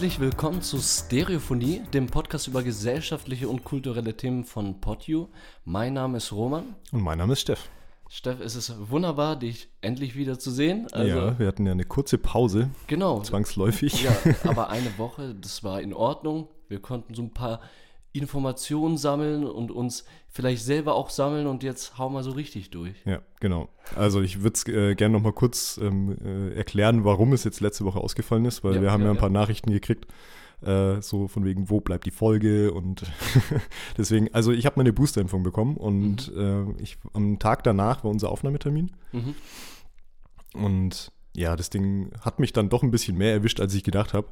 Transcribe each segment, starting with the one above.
Herzlich willkommen zu Stereophonie, dem Podcast über gesellschaftliche und kulturelle Themen von PodU. Mein Name ist Roman. Und mein Name ist Steff. Steff, es ist wunderbar, dich endlich wieder zu sehen. Also, ja, wir hatten ja eine kurze Pause. Genau. Zwangsläufig. Ja, aber eine Woche, das war in Ordnung. Wir konnten so ein paar Informationen sammeln und uns vielleicht selber auch sammeln und jetzt hauen wir so richtig durch. Ja, genau. Also ich würde es äh, gerne noch mal kurz ähm, äh, erklären, warum es jetzt letzte Woche ausgefallen ist, weil ja, wir haben ja, ja ein paar Nachrichten gekriegt, äh, so von wegen, wo bleibt die Folge und deswegen, also ich habe meine Boosterimpfung bekommen und mhm. Äh, ich, am Tag danach war unser Aufnahmetermin mhm. und ja, das Ding hat mich dann doch ein bisschen mehr erwischt, als ich gedacht habe.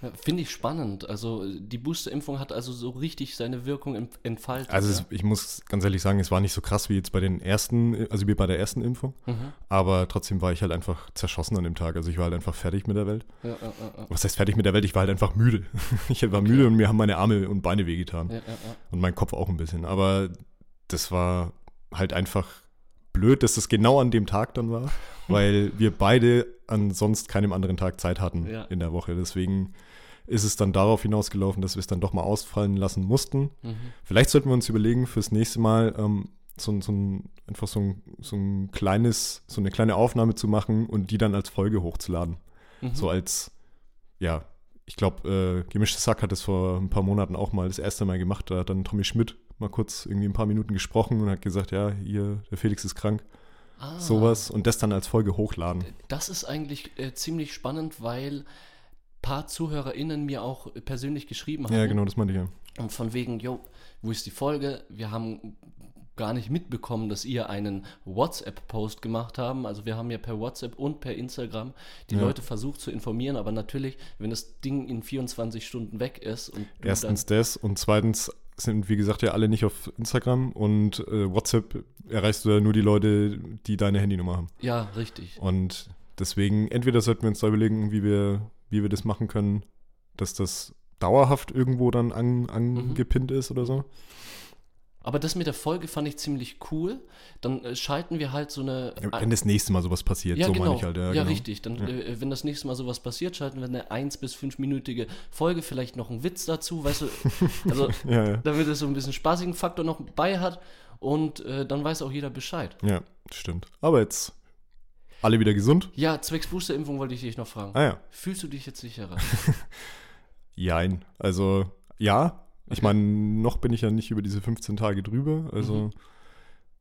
Ja, Finde ich spannend. Also die Boosterimpfung hat also so richtig seine Wirkung entfaltet. Also es, ich muss ganz ehrlich sagen, es war nicht so krass wie jetzt bei den ersten, also wie bei der ersten Impfung. Mhm. Aber trotzdem war ich halt einfach zerschossen an dem Tag. Also ich war halt einfach fertig mit der Welt. Ja, ja, Was heißt fertig mit der Welt? Ich war halt einfach müde. ich war okay. müde und mir haben meine Arme und Beine wehgetan. Und mein Kopf auch ein bisschen. Aber das war halt einfach blöd, dass das genau an dem Tag dann war, weil wir beide an sonst keinem anderen Tag Zeit hatten in der Woche. Deswegen ist es dann darauf hinausgelaufen, dass wir es dann doch mal ausfallen lassen mussten. Mhm. Vielleicht sollten wir uns überlegen, fürs nächste Mal ähm, so, so ein, einfach so ein, so ein kleines, so eine kleine Aufnahme zu machen und die dann als Folge hochzuladen. Mhm. So als, ja, ich glaube, äh, Gemischtes Sack hat es vor ein paar Monaten auch mal das erste Mal gemacht. Da hat dann Tommy Schmidt mal kurz irgendwie ein paar Minuten gesprochen und hat gesagt, ja, hier, der Felix ist krank. Ah. Sowas und das dann als Folge hochladen. Das ist eigentlich äh, ziemlich spannend, weil paar ZuhörerInnen mir auch persönlich geschrieben haben. Ja, genau, das meinte ich ja. Und von wegen, yo, wo ist die Folge? Wir haben gar nicht mitbekommen, dass ihr einen WhatsApp-Post gemacht haben. Also wir haben ja per WhatsApp und per Instagram die ja. Leute versucht zu informieren, aber natürlich, wenn das Ding in 24 Stunden weg ist und erstens das und zweitens sind wie gesagt ja alle nicht auf Instagram und äh, WhatsApp erreichst du ja nur die Leute, die deine Handynummer haben. Ja, richtig. Und deswegen entweder sollten wir uns da überlegen, wie wir wie wir das machen können, dass das dauerhaft irgendwo dann an, angepinnt mhm. ist oder so. Aber das mit der Folge fand ich ziemlich cool. Dann äh, schalten wir halt so eine. wenn das nächste Mal sowas passiert, ja, so genau. meine ich halt. Ja, ja genau. richtig. Dann, ja. Äh, wenn das nächste Mal sowas passiert, schalten wir eine 1- bis 5-minütige Folge, vielleicht noch einen Witz dazu, weißt du? Also, ja, damit es so ein bisschen spaßigen Faktor noch bei hat und äh, dann weiß auch jeder Bescheid. Ja, stimmt. Aber jetzt alle wieder gesund? Ja, zwecks Boosterimpfung wollte ich dich noch fragen. Ah ja. Fühlst du dich jetzt sicherer? Jein. Also, ja. Ich meine, noch bin ich ja nicht über diese 15 Tage drüber. Also mhm.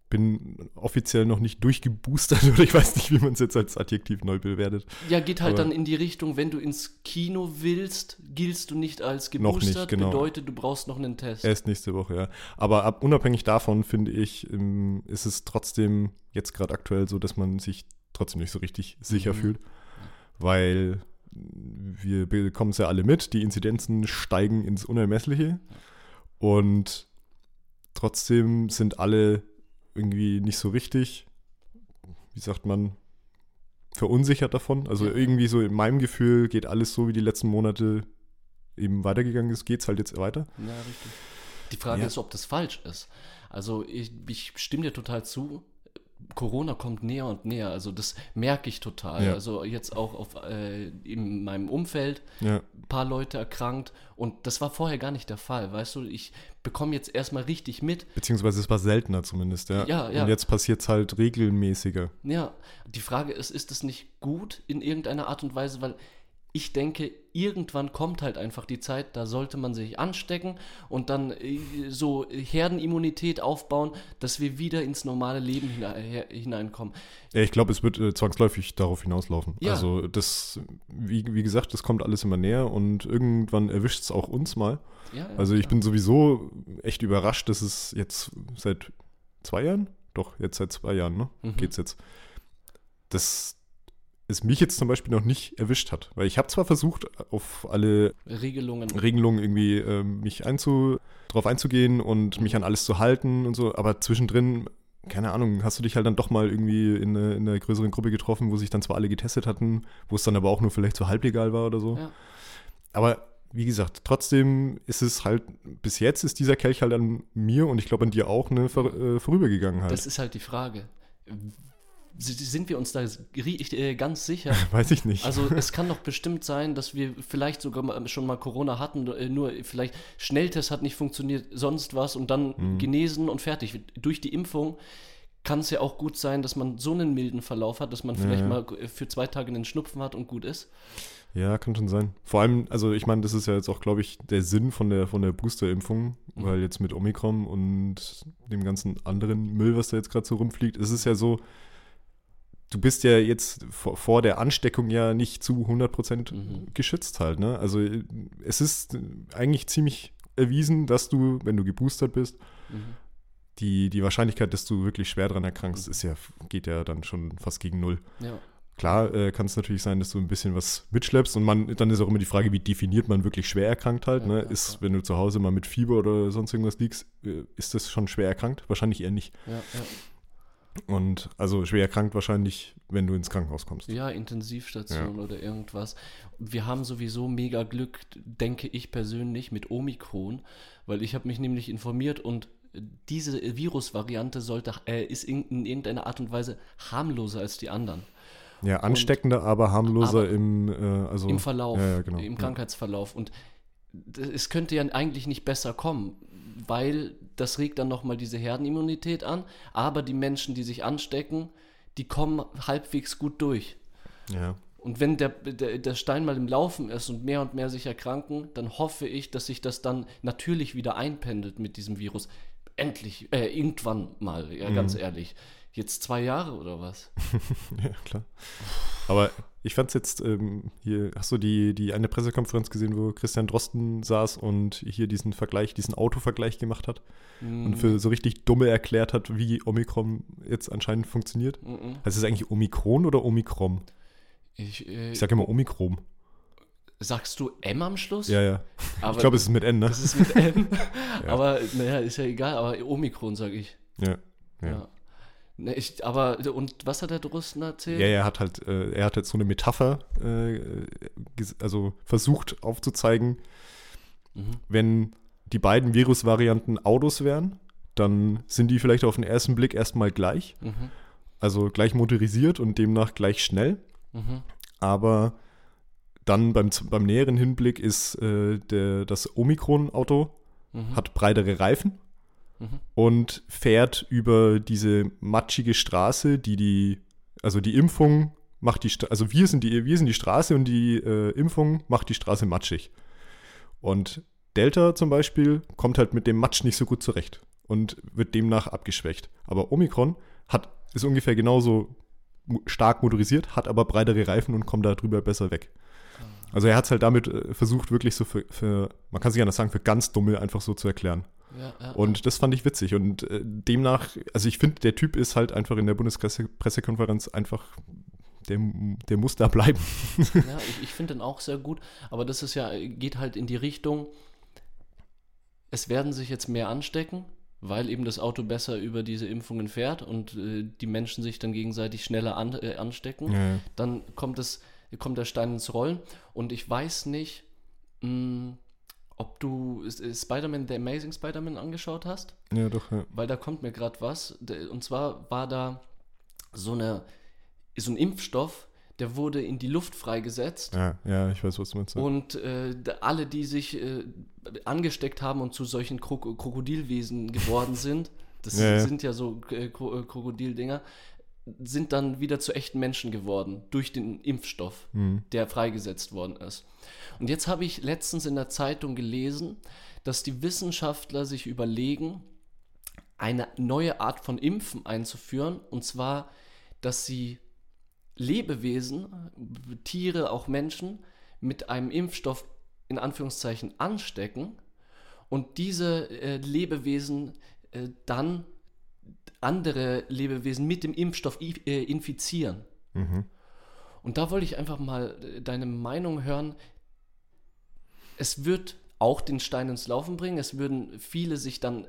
bin offiziell noch nicht durchgeboostert oder ich weiß nicht, wie man es jetzt als Adjektiv neu bewertet. Ja, geht halt Aber dann in die Richtung, wenn du ins Kino willst, giltst du nicht als geboostert. Noch nicht, genau. Bedeutet, du brauchst noch einen Test. Erst nächste Woche, ja. Aber ab, unabhängig davon, finde ich, ähm, ist es trotzdem jetzt gerade aktuell so, dass man sich trotzdem nicht so richtig sicher mhm. fühlt, weil wir bekommen es ja alle mit, die Inzidenzen steigen ins Unermessliche und trotzdem sind alle irgendwie nicht so richtig, wie sagt man, verunsichert davon. Also irgendwie so in meinem Gefühl geht alles so, wie die letzten Monate eben weitergegangen ist, geht es halt jetzt weiter. Ja, richtig. Die Frage ja. ist, ob das falsch ist. Also ich, ich stimme dir total zu. Corona kommt näher und näher, also das merke ich total. Ja. Also jetzt auch auf, äh, in meinem Umfeld ja. ein paar Leute erkrankt und das war vorher gar nicht der Fall, weißt du, ich bekomme jetzt erstmal richtig mit. Beziehungsweise es war seltener zumindest, ja. ja, ja. Und jetzt passiert es halt regelmäßiger. Ja, die Frage ist, ist es nicht gut in irgendeiner Art und Weise, weil ich denke, irgendwann kommt halt einfach die Zeit, da sollte man sich anstecken und dann äh, so Herdenimmunität aufbauen, dass wir wieder ins normale Leben hineinkommen. Ja, ich glaube, es wird äh, zwangsläufig darauf hinauslaufen. Ja. Also das, wie, wie gesagt, das kommt alles immer näher und irgendwann erwischt es auch uns mal. Ja, ja, also ich bin sowieso echt überrascht, dass es jetzt seit zwei Jahren, doch jetzt seit zwei Jahren, ne, mhm. geht's jetzt. Das, es mich jetzt zum Beispiel noch nicht erwischt hat. Weil ich habe zwar versucht, auf alle Regelungen, Regelungen irgendwie äh, mich einzu, drauf einzugehen und mich an alles zu halten und so, aber zwischendrin, keine Ahnung, hast du dich halt dann doch mal irgendwie in, eine, in einer größeren Gruppe getroffen, wo sich dann zwar alle getestet hatten, wo es dann aber auch nur vielleicht so halblegal war oder so. Ja. Aber wie gesagt, trotzdem ist es halt, bis jetzt ist dieser Kelch halt an mir und ich glaube an dir auch ne, vor, äh, vorübergegangen halt. Das ist halt die Frage sind wir uns da äh, ganz sicher? Weiß ich nicht. Also es kann doch bestimmt sein, dass wir vielleicht sogar schon mal Corona hatten, äh, nur vielleicht Schnelltest hat nicht funktioniert, sonst was und dann mhm. genesen und fertig. Durch die Impfung kann es ja auch gut sein, dass man so einen milden Verlauf hat, dass man vielleicht ja. mal für zwei Tage einen Schnupfen hat und gut ist. Ja, kann schon sein. Vor allem, also ich meine, das ist ja jetzt auch, glaube ich, der Sinn von der, von der Booster-Impfung, mhm. weil jetzt mit Omikron und dem ganzen anderen Müll, was da jetzt gerade so rumfliegt, ist es ja so, du bist ja jetzt vor, vor, der Ansteckung ja nicht zu 100% mhm. geschützt halt. Ne? Also es ist eigentlich ziemlich erwiesen, dass du, wenn du geboostert bist, mhm. die, die Wahrscheinlichkeit, dass du wirklich schwer dran erkrankst, mhm. ist ja, geht ja dann schon fast gegen null. Ja. Klar äh, kann es natürlich sein, dass du ein bisschen was mitschleppst und man, dann ist auch immer die Frage, wie definiert man wirklich schwer erkrankt halt. Ja, ne? ja, ist, wenn du zu Hause mal mit Fieber oder sonst irgendwas liegst, äh, ist das schon schwer erkrankt? Wahrscheinlich eher nicht. Ja, ja. Und also schwer erkrankt wahrscheinlich, wenn du ins Krankenhaus kommst. Ja, Intensivstation ja. oder irgendwas. Wir haben sowieso mega Glück, denke ich persönlich, mit Omikron, weil ich habe mich nämlich informiert und diese Virusvariante sollte, äh, ist in, in, irgendeiner Art und Weise harmloser als die anderen. Ja, ansteckender, und, aber harmloser aber im, äh, also, im Verlauf, ja, ja, genau. im Krankheitsverlauf. Und es könnte ja eigentlich nicht besser kommen, weil das regt dann nochmal diese Herdenimmunität an, aber die Menschen, die sich anstecken, die kommen halbwegs gut durch. Ja. Und wenn der, der, der Stein mal im Laufen ist und mehr und mehr sich erkranken, dann hoffe ich, dass sich das dann natürlich wieder einpendelt mit diesem Virus. Endlich, äh, irgendwann mal, ja, mhm. ganz ehrlich. Jetzt zwei Jahre oder was? ja, klar. Aber ich fand es jetzt ähm, hier, hast du die, die eine Pressekonferenz gesehen, wo Christian Drosten saß und hier diesen Vergleich, diesen Autovergleich gemacht hat mm. und für so richtig dumme erklärt hat, wie Omikron jetzt anscheinend funktioniert? Mm -mm. Heißt es eigentlich Omikron oder Omikron? Ich, äh, ich sage immer Omikron. Sagst du M am Schluss? Ja, ja. Aber ich glaube, es ist mit N, ne? Das ist mit N. ja. Aber naja, ist ja egal, aber Omikron sage ich. ja. ja. ja. Ne, ich, aber, und was hat der Drosten erzählt? Ja, er hat halt, äh, er hat jetzt so eine Metapher, äh, also versucht aufzuzeigen, mhm. wenn die beiden Virusvarianten Autos wären, dann sind die vielleicht auf den ersten Blick erstmal gleich. Mhm. Also gleich motorisiert und demnach gleich schnell. Mhm. Aber dann beim, beim näheren Hinblick ist äh, der, das Omikron-Auto mhm. hat breitere Reifen und fährt über diese matschige Straße, die die, also die Impfung macht die, also wir sind die, wir sind die Straße und die äh, Impfung macht die Straße matschig. Und Delta zum Beispiel kommt halt mit dem Matsch nicht so gut zurecht und wird demnach abgeschwächt. Aber Omikron hat, ist ungefähr genauso stark motorisiert, hat aber breitere Reifen und kommt darüber besser weg. Also er hat es halt damit äh, versucht, wirklich so für, für, man kann sich anders sagen, für ganz Dumme einfach so zu erklären. Ja, ja, und das fand ich witzig. Und äh, demnach, also ich finde, der Typ ist halt einfach in der Bundespressekonferenz einfach, der, der muss da bleiben. ja, ich, ich finde den auch sehr gut. Aber das ist ja, geht halt in die Richtung, es werden sich jetzt mehr anstecken, weil eben das Auto besser über diese Impfungen fährt und äh, die Menschen sich dann gegenseitig schneller an, äh, anstecken. Ja. Dann kommt es, kommt der Stein ins Rollen. Und ich weiß nicht, mh, hm, ob du Spider-Man, The Amazing Spider-Man angeschaut hast. Ja, doch, ja. Weil da kommt mir gerade was. Und zwar war da so, eine, so ein Impfstoff, der wurde in die Luft freigesetzt. Ja, ja, ich weiß, was du meinst. Und äh, alle, die sich äh, angesteckt haben und zu solchen Krok Krokodilwesen geworden sind, das ja, sind ja so äh, Krokodildinger, sind dann wieder zu echten Menschen geworden durch den Impfstoff, mhm. der freigesetzt worden ist. Und jetzt habe ich letztens in der Zeitung gelesen, dass die Wissenschaftler sich überlegen, eine neue Art von Impfen einzuführen, und zwar, dass sie Lebewesen, Tiere, auch Menschen, mit einem Impfstoff in Anführungszeichen anstecken und diese äh, Lebewesen äh, dann andere Lebewesen mit dem Impfstoff äh, infizieren. Mhm. Und da wollte ich einfach mal äh, deine Meinung hören. Es wird auch den Stein ins Laufen bringen. Es würden viele sich dann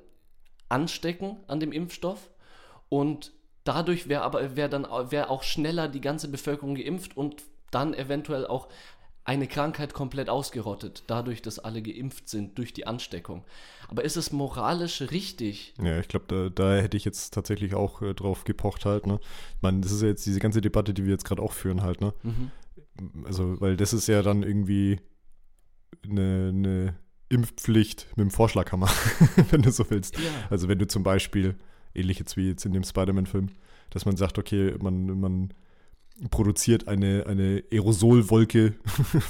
anstecken an dem Impfstoff und dadurch wäre aber wäre dann wäre auch schneller die ganze Bevölkerung geimpft und dann eventuell auch eine Krankheit komplett ausgerottet, dadurch, dass alle geimpft sind durch die Ansteckung. Aber ist es moralisch richtig? Ja, ich glaube, da, da, hätte ich jetzt tatsächlich auch äh, drauf gepocht halt. Ne? Ich meine, das ist ja jetzt diese ganze Debatte, die wir jetzt gerade auch führen halt. Ne? Mhm. Also, weil das ist ja dann irgendwie eine, eine Impfpflicht mit dem Vorschlaghammer, wenn du so willst. Ja. Also wenn du zum Beispiel, ähnlich jetzt wie jetzt in dem Spider-Man-Film, dass man sagt, okay, man, man produziert eine, eine Aerosolwolke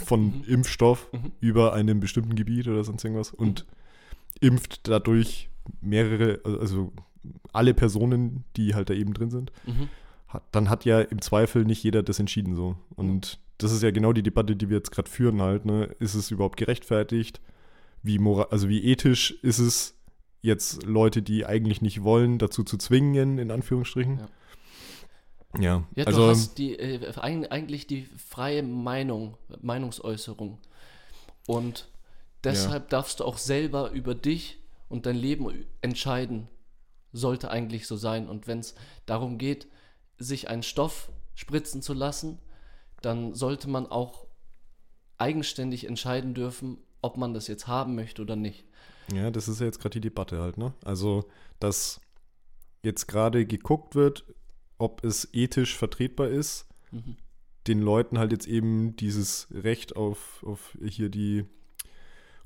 von mhm. Impfstoff mhm. über einem bestimmten Gebiet oder sonst irgendwas und impft dadurch mehrere, also alle Personen, die halt da eben drin sind. Mhm. Hat, dann hat ja im Zweifel nicht jeder das entschieden so. Und das ist ja genau die Debatte, die wir jetzt gerade führen halt. Ne? Ist es überhaupt gerechtfertigt? Wie moral, also wie ethisch ist es jetzt Leute, die eigentlich nicht wollen, dazu zu zwingen, in Anführungsstrichen? Ja. Ja, ja also, du hast die, äh, eigentlich die freie Meinung, Meinungsäußerung. Und deshalb ja. darfst du auch selber über dich und dein Leben entscheiden. Sollte eigentlich so sein. Und wenn es darum geht, sich einen Stoff spritzen zu lassen, dann sollte man auch eigenständig entscheiden dürfen, ob man das jetzt haben möchte oder nicht. Ja, das ist ja jetzt gerade die Debatte halt, ne? Also, dass jetzt gerade geguckt wird, ob es ethisch vertretbar ist, mhm. den Leuten halt jetzt eben dieses Recht auf, auf hier die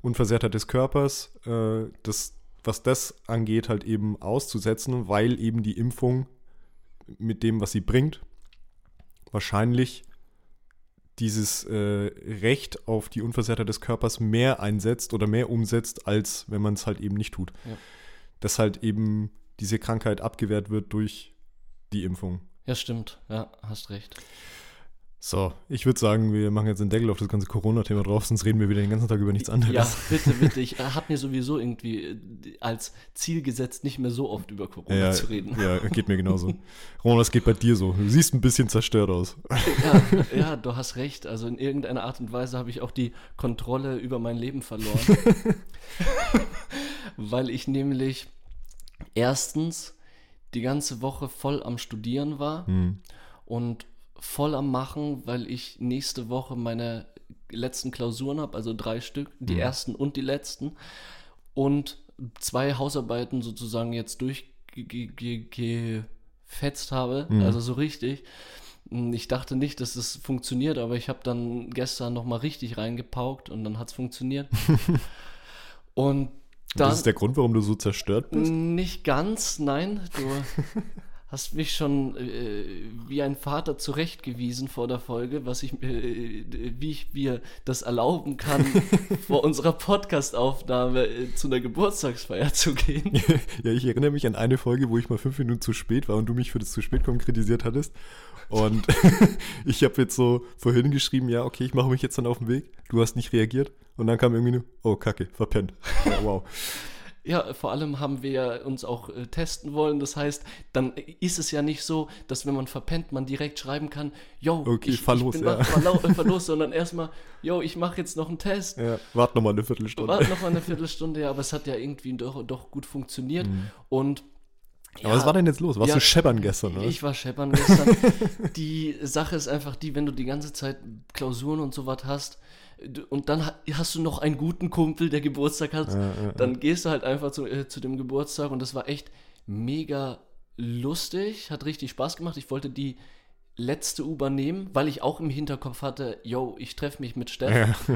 Unversehrtheit des Körpers, äh, das, was das angeht, halt eben auszusetzen, weil eben die Impfung mit dem, was sie bringt, wahrscheinlich dieses äh, Recht auf die Unversehrtheit des Körpers mehr einsetzt oder mehr umsetzt, als wenn man es halt eben nicht tut. Ja. Dass halt eben diese Krankheit abgewehrt wird durch die Impfung. Ja, stimmt. Ja, hast recht. So, ich würde sagen, wir machen jetzt den Deckel auf das ganze Corona-Thema drauf, sonst reden wir wieder den ganzen Tag über nichts anderes. Ja, bitte, bitte. Ich äh, habe mir sowieso irgendwie äh, als Ziel gesetzt, nicht mehr so oft über Corona ja, zu reden. Ja, geht mir genauso. Roman, das geht bei dir so. Du siehst ein bisschen zerstört aus. Ja, ja du hast recht. Also in irgendeiner Art und Weise habe ich auch die Kontrolle über mein Leben verloren. Weil ich nämlich erstens die ganze Woche voll am Studieren war mhm. und voll am Machen, weil ich nächste Woche meine letzten Klausuren habe, also drei Stück, die mhm. ersten und die letzten. Und zwei Hausarbeiten sozusagen jetzt durchgefetzt habe, mhm. also so richtig. Ich dachte nicht, dass es das funktioniert, aber ich habe dann gestern nochmal richtig reingepaukt und dann hat es funktioniert. und dann, das ist der Grund, warum du so zerstört bist? Nicht ganz, nein. Du hast mich schon äh, wie ein Vater zurechtgewiesen vor der Folge, was ich, äh, wie ich mir das erlauben kann, vor unserer Podcast-Aufnahme äh, zu einer Geburtstagsfeier zu gehen. ja, ich erinnere mich an eine Folge, wo ich mal fünf Minuten zu spät war und du mich für das zu spät kommen kritisiert hattest. Und ich habe jetzt so vorhin geschrieben, ja, okay, ich mache mich jetzt dann auf den Weg. Du hast nicht reagiert. Und dann kam irgendwie nur, oh, kacke, verpennt. Ja, wow. Ja, vor allem haben wir uns auch äh, testen wollen. Das heißt, dann ist es ja nicht so, dass wenn man verpennt, man direkt schreiben kann, yo, okay, ich, fahr los, ich bin ja. fahr los, sondern erstmal, yo, ich mache jetzt noch einen Test. Ja, warte nochmal eine Viertelstunde. Warte nochmal eine Viertelstunde, ja, aber es hat ja irgendwie doch, doch gut funktioniert. Mhm. Und ja, aber was war denn jetzt los? Warst ja, du scheppern gestern, oder? Ich war scheppern gestern. die Sache ist einfach die, wenn du die ganze Zeit Klausuren und so was hast, und dann hast du noch einen guten Kumpel, der Geburtstag hat, ja, ja, dann gehst du halt einfach zu, äh, zu dem Geburtstag und das war echt mega lustig, hat richtig Spaß gemacht. Ich wollte die letzte U-Bahn nehmen, weil ich auch im Hinterkopf hatte, yo, ich treffe mich mit Steff.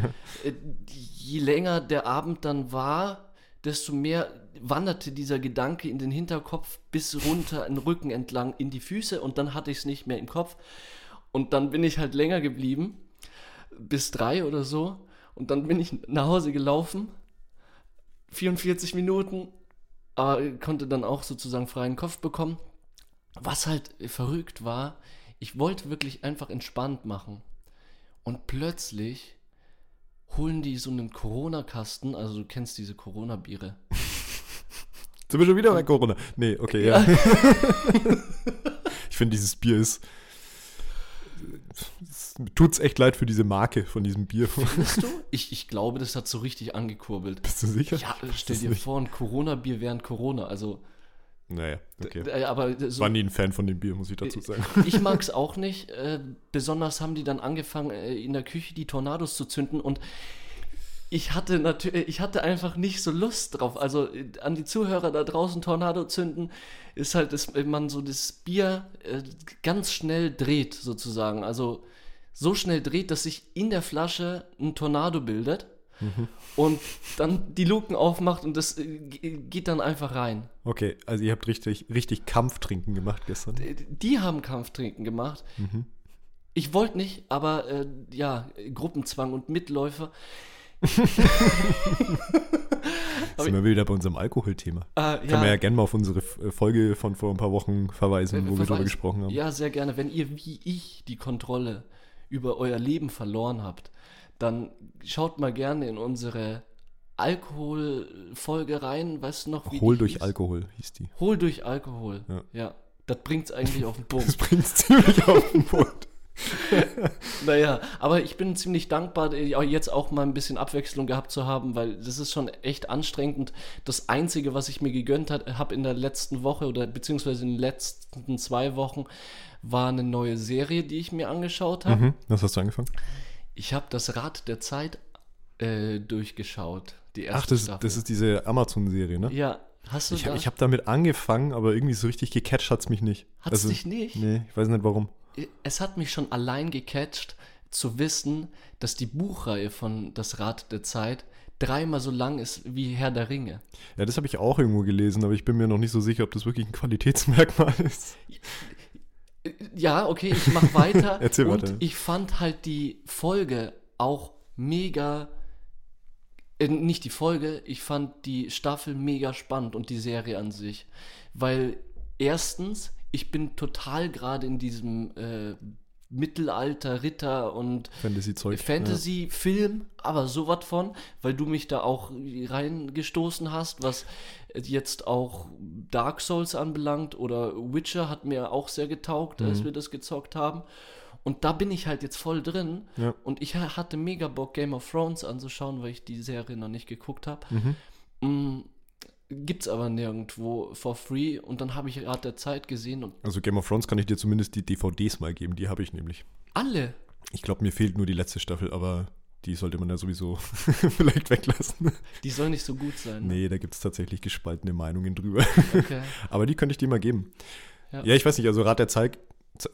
Äh, je länger der Abend dann war, desto mehr wanderte dieser Gedanke in den Hinterkopf bis runter den Rücken entlang in die Füße und dann hatte ich es nicht mehr im Kopf. Und dann bin ich halt länger geblieben bis drei oder so. Und dann bin ich nach Hause gelaufen. 44 Minuten. Aber konnte dann auch sozusagen freien Kopf bekommen. Was halt verrückt war, ich wollte wirklich einfach entspannt machen. Und plötzlich holen die so einen Corona-Kasten, also du kennst diese Corona-Biere. Sind wir schon wieder bei Corona? Nee, okay, ja. ja. ich finde, dieses Bier ist tut es echt leid für diese Marke von diesem Bier. Findest du? Ich, ich glaube, das hat so richtig angekurbelt. Bist du sicher? Ja, stell dir vor, ein Corona-Bier während Corona. Also, Naja, okay. Äh, aber so, War nie ein Fan von dem Bier, muss ich dazu sagen. Ich mag es auch nicht. Äh, besonders haben die dann angefangen, äh, in der Küche die Tornados zu zünden und ich hatte natürlich, ich hatte einfach nicht so Lust drauf. Also an die Zuhörer da draußen Tornado zünden ist halt, dass man so das Bier äh, ganz schnell dreht sozusagen. Also so schnell dreht, dass sich in der Flasche ein Tornado bildet mhm. und dann die Luken aufmacht und das äh, geht dann einfach rein. Okay, also ihr habt richtig, richtig Kampftrinken gemacht gestern. Die, die haben Kampftrinken gemacht. Mhm. Ich wollte nicht, aber äh, ja, Gruppenzwang und Mitläufer. Sind wir wieder bei unserem Alkoholthema. Äh, ja. Können wir ja gerne mal auf unsere äh, Folge von vor ein paar Wochen verweisen, wo Verweis, wir darüber gesprochen haben. Ja, sehr gerne. Wenn ihr wie ich die Kontrolle über euer Leben verloren habt, dann schaut mal gerne in unsere Alkoholfolge rein. Weißt du noch, wie Hol durch hieß? Alkohol hieß die. Hol durch Alkohol. Ja. ja. Das bringt es eigentlich auf den Punkt. Das bringt es ziemlich auf den Punkt. naja, aber ich bin ziemlich dankbar, äh, jetzt auch mal ein bisschen Abwechslung gehabt zu haben, weil das ist schon echt anstrengend. Das Einzige, was ich mir gegönnt habe in der letzten Woche oder beziehungsweise in den letzten zwei Wochen, war eine neue Serie, die ich mir angeschaut habe. Mhm. Was hast du angefangen? Ich habe das Rad der Zeit äh, durchgeschaut. Die Ach, das, das ist diese Amazon-Serie, ne? Ja, Hast du ich, da? habe damit angefangen, aber irgendwie so richtig gecatcht hat es mich nicht. Hat es also, dich nicht? Nee, ich weiß nicht warum es hat mich schon allein gecatcht, zu wissen, dass die Buchreihe von Das Rad der Zeit dreimal so lang ist wie Herr der Ringe. Ja, das habe ich auch irgendwo gelesen, aber ich bin mir noch nicht so sicher, ob das wirklich ein Qualitätsmerkmal ist. Ja, okay, ich mache weiter. Erzähl und weiter. Ich fand halt die Folge auch mega. Äh, nicht die Folge, ich fand die Staffel mega spannend und die Serie an sich. Weil erstens ich bin total gerade in diesem äh, Mittelalter, Ritter und Fantasy-Zeug. Fantasy-Film, ja. aber sowas von, weil du mich da auch reingestoßen hast, was jetzt auch Dark Souls anbelangt oder Witcher hat mir auch sehr getaugt, mhm. als wir das gezockt haben. Und da bin ich halt jetzt voll drin. Ja. Und ich hatte mega Bock, Game of Thrones anzuschauen, weil ich die Serie noch nicht geguckt habe. Mhm. Gibt es aber nirgendwo for free und dann habe ich gerade der Zeit gesehen. Und also Game of Thrones kann ich dir zumindest die DVDs mal geben, die habe ich nämlich. Alle? Ich glaube, mir fehlt nur die letzte Staffel, aber die sollte man ja sowieso vielleicht weglassen. Die soll nicht so gut sein. Ne? Nee, da gibt es tatsächlich gespaltene Meinungen drüber. Okay. aber die könnte ich dir mal geben. Ja. ja, ich weiß nicht, also Rat der Zeit,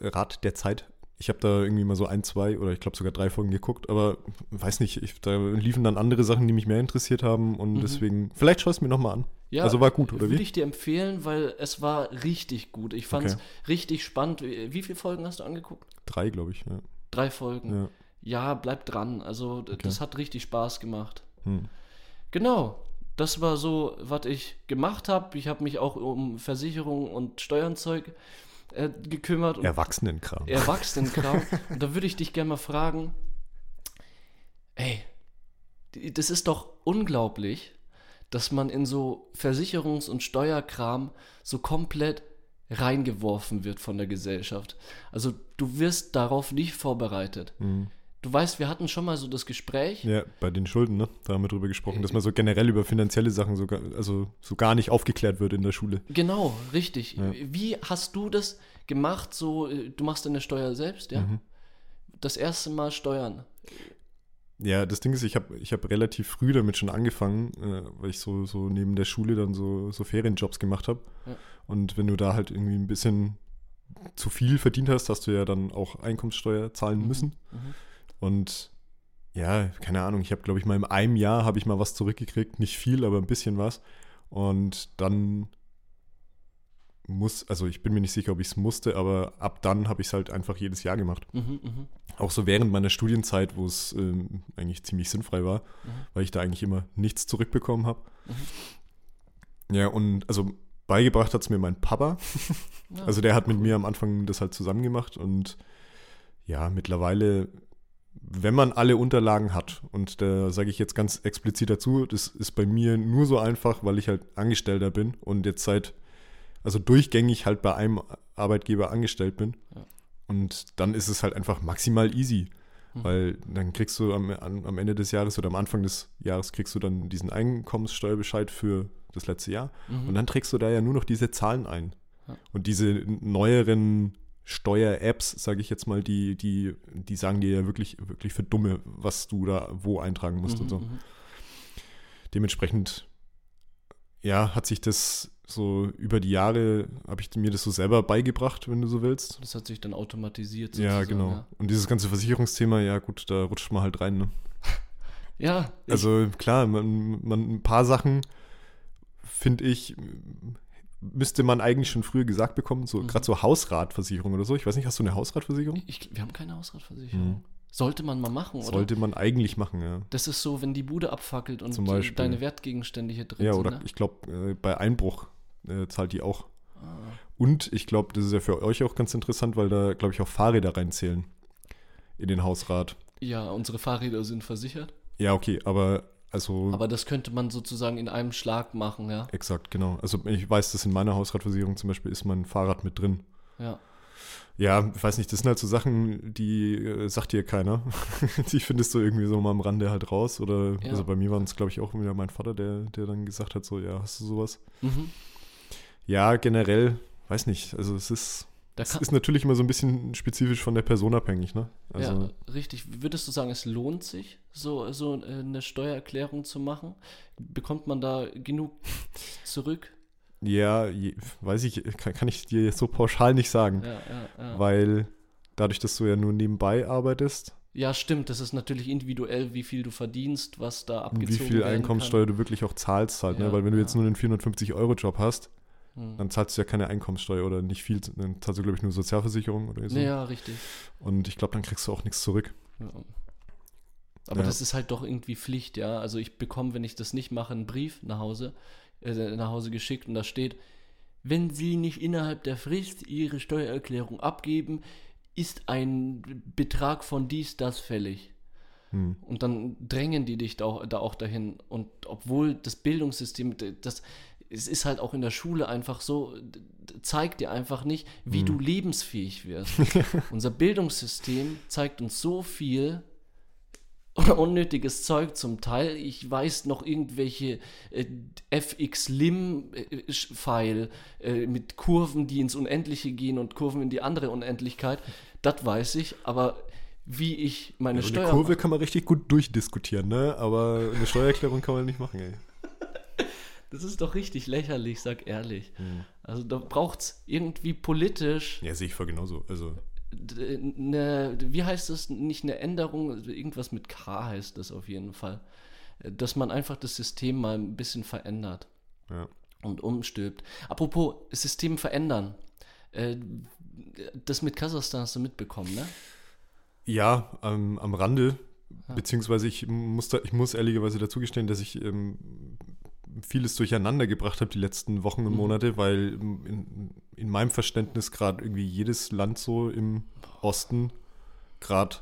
Rat der Zeit ich habe da irgendwie mal so ein, zwei oder ich glaube sogar drei Folgen geguckt, aber weiß nicht, ich, da liefen dann andere Sachen, die mich mehr interessiert haben und mhm. deswegen, vielleicht schaue es mir nochmal an. Ja, also war gut, oder wie? Würde ich dir empfehlen, weil es war richtig gut. Ich fand es okay. richtig spannend. Wie viele Folgen hast du angeguckt? Drei, glaube ich. Ja. Drei Folgen. Ja. ja, bleib dran. Also okay. das hat richtig Spaß gemacht. Hm. Genau. Das war so, was ich gemacht habe. Ich habe mich auch um Versicherung und Steuernzeug äh, gekümmert. Erwachsenenkram. Erwachsenenkram. und da würde ich dich gerne mal fragen, ey, das ist doch unglaublich, dass man in so Versicherungs- und Steuerkram so komplett reingeworfen wird von der Gesellschaft. Also du wirst darauf nicht vorbereitet. Mhm. Du weißt, wir hatten schon mal so das Gespräch. Ja, bei den Schulden, ne? Da haben wir drüber gesprochen, dass man so generell über finanzielle Sachen sogar, also so gar nicht aufgeklärt wird in der Schule. Genau, richtig. Ja. Wie hast du das gemacht? So, äh, du machst deine Steuer selbst, ja? Mhm. Das erste Mal Steuern. Ja, das Ding ist, ich habe ich hab relativ früh damit schon angefangen, äh, weil ich so, so neben der Schule dann so, so Ferienjobs gemacht habe. Ja. Und wenn du da halt irgendwie ein bisschen zu viel verdient hast, hast du ja dann auch Einkommenssteuer zahlen mhm. müssen. Mhm. Und ja, keine Ahnung, ich habe, glaube ich, mal in einem Jahr habe ich mal was zurückgekriegt. Nicht viel, aber ein bisschen was. Und dann muss, also ich bin mir nicht sicher, ob ich es musste, aber ab dann habe ich es halt einfach jedes Jahr gemacht. Mhm, mh. Auch so während meiner Studienzeit, wo es ähm, eigentlich ziemlich sinnfrei war, mhm. weil ich da eigentlich immer nichts zurückbekommen habe. Mhm. Ja, und also beigebracht hat es mir mein Papa. Ja, also der hat mit mir am Anfang das halt zusammen gemacht und ja, mittlerweile wenn man alle Unterlagen hat, und da sage ich jetzt ganz explizit dazu, das ist bei mir nur so einfach, weil ich halt Angestellter bin und jetzt seit, also durchgängig halt bei einem Arbeitgeber angestellt bin. Ja. Und dann ist es halt einfach maximal easy, mhm. weil dann kriegst du am, am Ende des Jahres oder am Anfang des Jahres kriegst du dann diesen Einkommenssteuerbescheid für das letzte Jahr. Mhm. Und dann trägst du da ja nur noch diese Zahlen ein. Ja. Und diese neueren Steuer-Apps, sage ich jetzt mal, die, die, die sagen dir ja wirklich, wirklich für Dumme, was du da wo eintragen musst mhm, und so. Mhm. Dementsprechend, ja, hat sich das so über die Jahre, habe ich mir das so selber beigebracht, wenn du so willst. Das hat sich dann automatisiert. Ja, genau. Ja. Und dieses ganze Versicherungsthema, ja gut, da rutscht man halt rein, ne? ja. Also klar, man, man ein paar Sachen, finde ich, müsste man eigentlich schon früher gesagt bekommen, so mhm. gerade so Hausratversicherung oder so. Ich weiß nicht, hast du eine Hausratversicherung? Ich, wir haben keine Hausratversicherung. Mhm. Sollte man mal machen, oder? Sollte man eigentlich machen, ja. Das ist so, wenn die Bude abfackelt und deine Wertgegenstände hier drin ja, sind. Ja, oder ne? ich glaube, äh, bei Einbruch äh, zahlt die auch. Ah. Und ich glaube, das ist ja für euch auch ganz interessant, weil da, glaube ich, auch Fahrräder reinzählen in den Hausrat. Ja, unsere Fahrräder sind versichert. Ja, okay, aber also. Aber das könnte man sozusagen in einem Schlag machen, ja. Exakt, genau. Also ich weiß, dass in meiner Hausratversicherung zum Beispiel ist mein Fahrrad mit drin. Ja. Ja, ich weiß nicht, das sind halt so Sachen, die äh, sagt dir keiner. die findest du irgendwie so mal am Rande halt raus. Oder ja. also bei mir waren es, glaube ich, auch wieder mein Vater, der, der dann gesagt hat: so, ja, hast du sowas? Mhm. Ja, generell, weiß nicht. Also es ist das ist natürlich immer so ein bisschen spezifisch von der Person abhängig, ne? Also ja, richtig. Würdest du sagen, es lohnt sich, so, so äh, eine Steuererklärung zu machen? Bekommt man da genug zurück? Ja, weiß ich, kann, kann, ich dir so pauschal nicht sagen. Ja, ja. Weil dadurch, dass du ja nur nebenbei arbeitest. Ja, stimmt. Das ist natürlich individuell, wie viel du verdienst, was da abgezogen wird. Wie viel Einkommenssteuer kann. du wirklich auch zahlst halt, ne? Weil wenn du jetzt nur einen 450-Euro-Job hast, hm. Dann zahlst du ja keine Einkommenssteuer oder nicht viel. Dann zahlst du, glaube ich, nur Sozialversicherung oder so. Ja, richtig. Und ich glaube, dann kriegst du auch nichts zurück. Ja. Aber ja. das ist halt doch irgendwie Pflicht, ja. Also ich bekomme, wenn ich das nicht mache, einen Brief nach Hause, äh, nach Hause geschickt und da steht, wenn Sie nicht innerhalb der Frist Ihre Steuererklärung abgeben, ist ein Betrag von dies, das fällig. Hm. Und dann drängen die dich da, da auch dahin. Und obwohl das Bildungssystem, das, es ist halt auch in der Schule einfach so, zeigt dir einfach nicht, wie hm. du lebensfähig wirst. Unser Bildungssystem zeigt uns so viel unnötiges Zeug zum Teil. Ich weiß noch irgendwelche äh, FX-Lim-File äh, mit Kurven, die ins Unendliche gehen und Kurven in die andere Unendlichkeit. Das weiß ich, aber wie ich meine ja, Steuer. Eine Kurve kann man richtig gut durchdiskutieren, ne? Aber eine Steuererklärung kann man nicht machen, ey. Das ist doch richtig lächerlich, sag ehrlich. Mhm. Also da braucht es irgendwie politisch. Ja, sehe ich voll genauso. Also. Eine, wie heißt das? Nicht eine Änderung, also irgendwas mit K heißt das auf jeden Fall. Dass man einfach das System mal ein bisschen verändert. Ja. Und umstülpt. Apropos System verändern. Äh, das mit Kasachstan hast du mitbekommen, ne? Ja, ähm, am Rande. Ja. Beziehungsweise ich muss, da, ich muss ehrlicherweise dazugestehen, dass ich ähm, vieles durcheinander gebracht habe die letzten Wochen und mhm. Monate, weil in, in meinem Verständnis gerade irgendwie jedes Land so im Osten gerade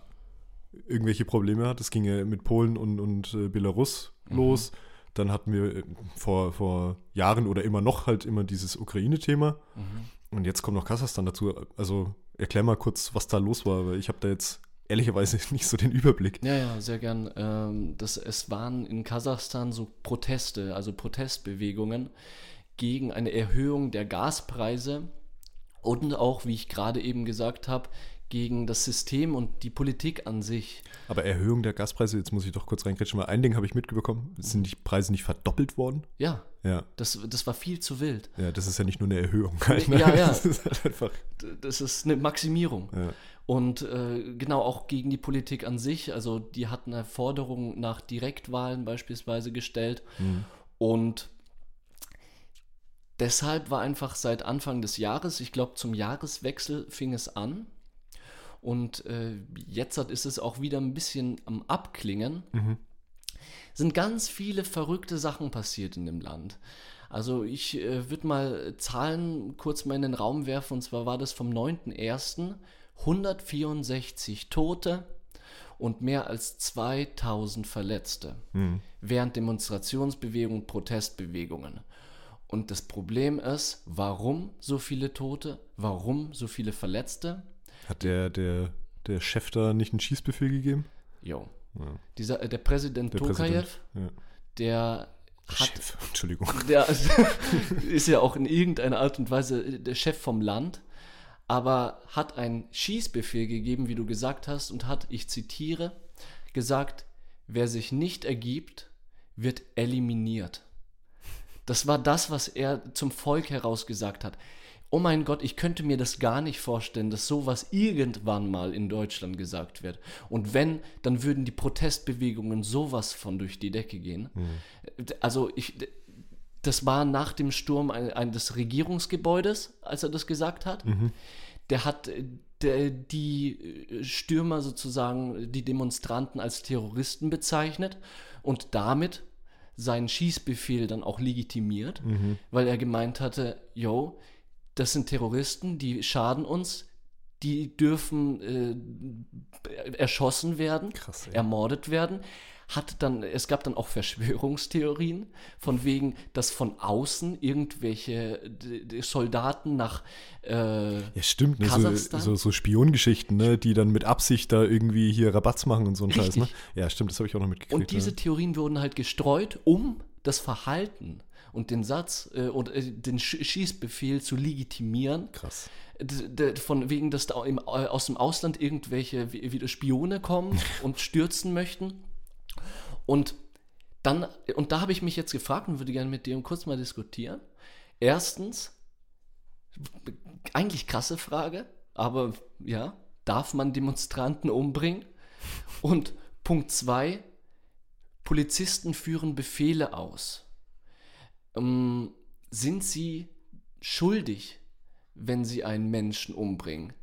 irgendwelche Probleme hat. Das ging ja mit Polen und, und äh, Belarus mhm. los. Dann hatten wir äh, vor, vor Jahren oder immer noch halt immer dieses Ukraine-Thema. Mhm. Und jetzt kommt noch Kasachstan dazu. Also erklär mal kurz, was da los war, weil ich habe da jetzt ehrlicherweise nicht so den Überblick. Ja, ja, sehr gern. Ähm, das, es waren in Kasachstan so Proteste, also Protestbewegungen gegen eine Erhöhung der Gaspreise und auch, wie ich gerade eben gesagt habe, gegen das System und die Politik an sich. Aber Erhöhung der Gaspreise, jetzt muss ich doch kurz reingrätschen, mal ein Ding habe ich mitbekommen, sind die Preise nicht verdoppelt worden? Ja. Ja. Das, das war viel zu wild. Ja, das ist ja nicht nur eine Erhöhung. Halt, ne? Ja, ja. Das ist halt einfach. Das ist eine Maximierung. Ja. Und äh, genau auch gegen die Politik an sich. Also die hatten eine Forderung nach Direktwahlen beispielsweise gestellt. Mhm. Und deshalb war einfach seit Anfang des Jahres, ich glaube zum Jahreswechsel fing es an. Und äh, jetzt ist es auch wieder ein bisschen am Abklingen. Mhm. Sind ganz viele verrückte Sachen passiert in dem Land. Also ich äh, würde mal Zahlen kurz mal in den Raum werfen. Und zwar war das vom 9.1. 164 Tote und mehr als 2000 Verletzte mhm. während Demonstrationsbewegungen, Protestbewegungen. Und das Problem ist, warum so viele Tote? Warum so viele Verletzte? Hat der, der, der Chef da nicht einen Schießbefehl gegeben? Jo. Ja. Dieser, äh, der Präsident der Tokayev, ja. der hat, Chef, Entschuldigung. Der ist ja auch in irgendeiner Art und Weise der Chef vom Land, aber hat einen Schießbefehl gegeben, wie du gesagt hast, und hat, ich zitiere, gesagt, wer sich nicht ergibt, wird eliminiert. Das war das, was er zum Volk herausgesagt hat. Oh mein Gott, ich könnte mir das gar nicht vorstellen, dass sowas irgendwann mal in Deutschland gesagt wird. Und wenn, dann würden die Protestbewegungen sowas von durch die Decke gehen. Mhm. Also ich, das war nach dem Sturm ein, ein, des Regierungsgebäudes, als er das gesagt hat. Mhm. Der hat der, die Stürmer sozusagen, die Demonstranten als Terroristen bezeichnet und damit seinen Schießbefehl dann auch legitimiert, mhm. weil er gemeint hatte, yo, das sind Terroristen, die schaden uns, die dürfen äh, erschossen werden, Krass, ermordet werden. Hat dann, es gab dann auch Verschwörungstheorien, von wegen, dass von außen irgendwelche Soldaten nach äh, Ja, stimmt, ne? so, so, so, Spiongeschichten, ne? die dann mit Absicht da irgendwie hier Rabatz machen und so ein Scheiß. Ne? Ja, stimmt, das habe ich auch noch mitgekriegt. Und diese ja. Theorien wurden halt gestreut, um das Verhalten und den Satz äh, oder äh, den Schießbefehl zu legitimieren. Krass. Von wegen, dass da im, äh, aus dem Ausland irgendwelche wieder Spione kommen und stürzen möchten. Und dann, und da habe ich mich jetzt gefragt und würde gerne mit dir kurz mal diskutieren. Erstens, eigentlich krasse Frage, aber ja, darf man Demonstranten umbringen? Und Punkt zwei, Polizisten führen Befehle aus ähm, sind sie schuldig, wenn sie einen Menschen umbringen?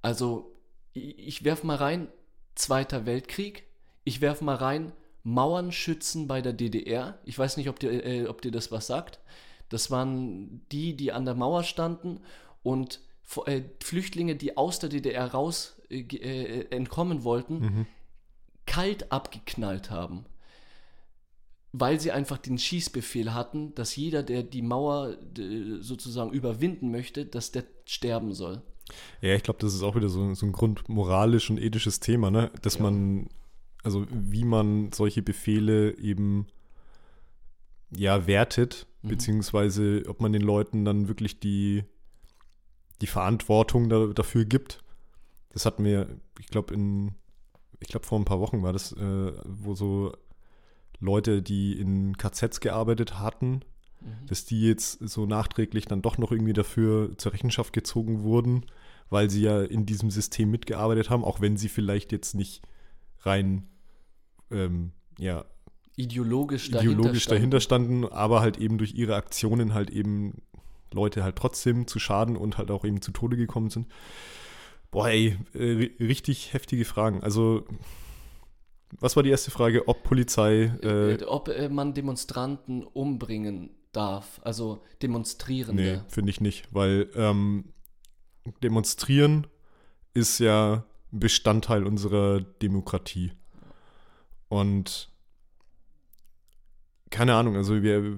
Also, ich, ich werf mal rein, Zweiter Weltkrieg, ich werf mal rein, Mauern schützen bei der DDR. Ich weiß nicht, ob dir, äh, ob dir das was sagt. Das waren die, die an der Mauer standen und äh, Flüchtlinge, die aus der DDR raus äh, äh, entkommen wollten, mhm. kalt abgeknallt haben weil sie einfach den Schießbefehl hatten, dass jeder, der die Mauer sozusagen überwinden möchte, dass der sterben soll. Ja, ich glaube, das ist auch wieder so, so ein grundmoralisch und ethisches Thema, ne? Dass ja. man, also wie man solche Befehle eben ja wertet, mhm. beziehungsweise ob man den Leuten dann wirklich die, die Verantwortung da, dafür gibt. Das hatten wir, ich glaube, in, ich glaube, vor ein paar Wochen war das, äh, wo so Leute, die in KZs gearbeitet hatten, mhm. dass die jetzt so nachträglich dann doch noch irgendwie dafür zur Rechenschaft gezogen wurden, weil sie ja in diesem System mitgearbeitet haben, auch wenn sie vielleicht jetzt nicht rein ähm, ja, ideologisch, ideologisch dahinter, standen. aber halt eben durch ihre Aktionen halt eben Leute halt trotzdem zu Schaden und halt auch eben zu Tode gekommen sind. Boah, ey, äh, richtig heftige Fragen. Also was war die erste Frage? Ob Polizei. Äh, äh, ob äh, man Demonstranten umbringen darf, also Demonstrierende. Nee, finde ich nicht, weil ähm, Demonstrieren ist ja Bestandteil unserer Demokratie. Und keine Ahnung, also wir,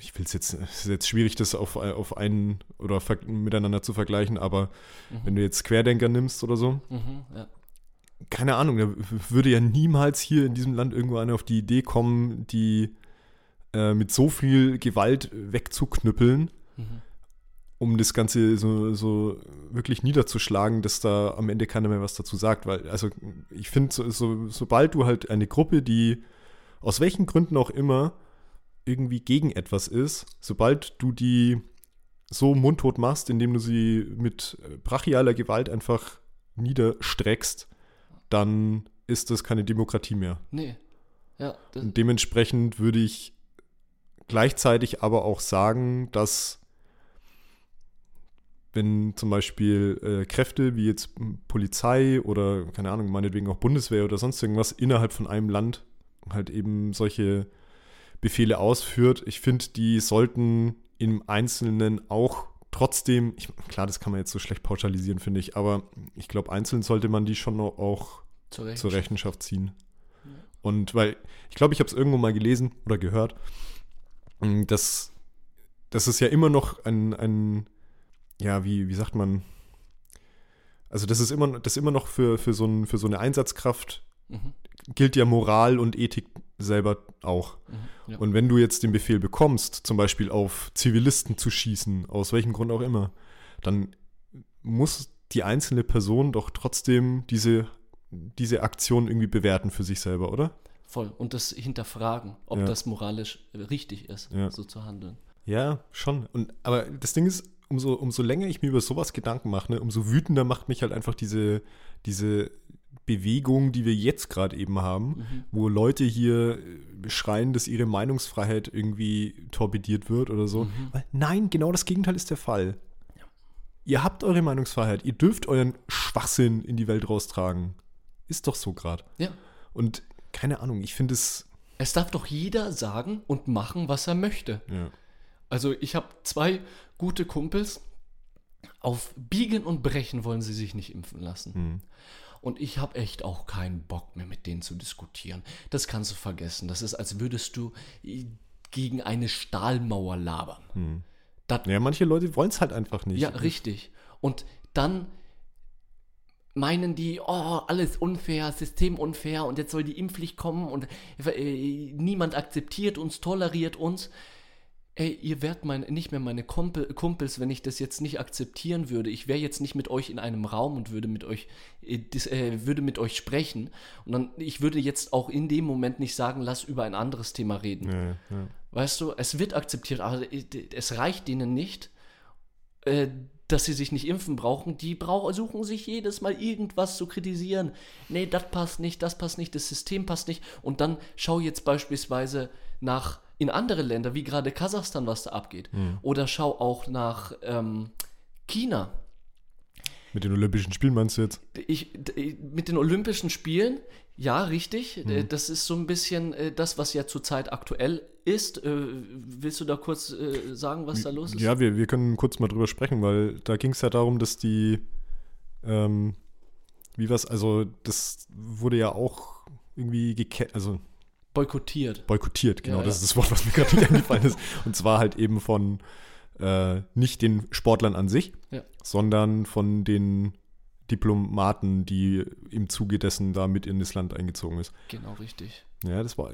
ich will es jetzt, es ist jetzt schwierig, das auf, auf einen oder miteinander zu vergleichen, aber mhm. wenn du jetzt Querdenker nimmst oder so, mhm, ja keine Ahnung, da würde ja niemals hier in diesem Land irgendwo einer auf die Idee kommen, die äh, mit so viel Gewalt wegzuknüppeln, mhm. Um das Ganze so, so wirklich niederzuschlagen, dass da am Ende keiner mehr was dazu sagt. Weil, also ich finde, so, so, sobald du halt eine Gruppe, die aus welchen Gründen auch immer irgendwie gegen etwas ist, sobald du die so mundtot machst, indem du sie mit brachialer Gewalt einfach niederstreckst, dann ist das keine Demokratie mehr. Nee. Ja, Und dementsprechend würde ich gleichzeitig aber auch sagen, dass wenn zum Beispiel äh, Kräfte wie jetzt Polizei oder keine Ahnung, meinetwegen auch Bundeswehr oder sonst irgendwas innerhalb von einem Land halt eben solche Befehle ausführt, ich finde, die sollten im Einzelnen auch trotzdem, ich, klar, das kann man jetzt so schlecht pauschalisieren, finde ich, aber ich glaube, einzeln sollte man die schon auch zur Rechenschaft, zur Rechenschaft ziehen. Ja. Und weil, ich glaube, ich habe es irgendwo mal gelesen oder gehört, dass, dass es ja immer noch ein, ein ja, wie, wie sagt man, also das ist immer, das immer noch für, für, so, ein, für so eine Einsatzkraft mhm. gilt ja Moral und Ethik selber auch. Mhm, ja. Und wenn du jetzt den Befehl bekommst, zum Beispiel auf Zivilisten zu schießen, aus welchem Grund auch immer, dann muss die einzelne Person doch trotzdem diese, diese Aktion irgendwie bewerten für sich selber, oder? Voll. Und das hinterfragen, ob ja. das moralisch richtig ist, ja. so zu handeln. Ja, schon. Und, aber das Ding ist, umso, umso länger ich mir über sowas Gedanken mache, ne, umso wütender macht mich halt einfach diese, diese Bewegung, die wir jetzt gerade eben haben, mhm. wo Leute hier schreien, dass ihre Meinungsfreiheit irgendwie torpediert wird oder so. Mhm. Nein, genau das Gegenteil ist der Fall. Ja. Ihr habt eure Meinungsfreiheit, ihr dürft euren Schwachsinn in die Welt raustragen. Ist doch so gerade. Ja. Und keine Ahnung, ich finde es. Es darf doch jeder sagen und machen, was er möchte. Ja. Also ich habe zwei gute Kumpels. Auf Biegen und Brechen wollen sie sich nicht impfen lassen. Mhm. Und ich habe echt auch keinen Bock mehr mit denen zu diskutieren. Das kannst du vergessen. Das ist, als würdest du gegen eine Stahlmauer labern. Hm. ja, manche Leute wollen es halt einfach nicht. Ja, richtig. Und dann meinen die, oh, alles unfair, System unfair und jetzt soll die Impfpflicht kommen und äh, niemand akzeptiert uns, toleriert uns ey, ihr wärt mein, nicht mehr meine Kumpel, Kumpels, wenn ich das jetzt nicht akzeptieren würde. Ich wäre jetzt nicht mit euch in einem Raum und würde mit euch, äh, dis, äh, würde mit euch sprechen. Und dann, ich würde jetzt auch in dem Moment nicht sagen, lass über ein anderes Thema reden. Ja, ja. Weißt du, es wird akzeptiert, aber es reicht denen nicht, äh, dass sie sich nicht impfen brauchen. Die brauch, suchen sich jedes Mal irgendwas zu kritisieren. Nee, das passt nicht, das passt nicht, das System passt nicht. Und dann schau jetzt beispielsweise nach in andere Länder, wie gerade Kasachstan, was da abgeht. Mhm. Oder schau auch nach ähm, China. Mit den Olympischen Spielen meinst du jetzt? Ich, mit den Olympischen Spielen, ja, richtig. Mhm. Das ist so ein bisschen äh, das, was ja zurzeit aktuell ist. Äh, willst du da kurz äh, sagen, was da los ist? Ja, wir, wir können kurz mal drüber sprechen, weil da ging es ja darum, dass die, ähm, wie was, also das wurde ja auch irgendwie gekettet, also Boykottiert. Boykottiert, genau, ja, das ja. ist das Wort, was mir gerade nicht eingefallen ist. Und zwar halt eben von äh, nicht den Sportlern an sich, ja. sondern von den Diplomaten, die im Zuge dessen da mit in das Land eingezogen ist. Genau, richtig. Ja, das war,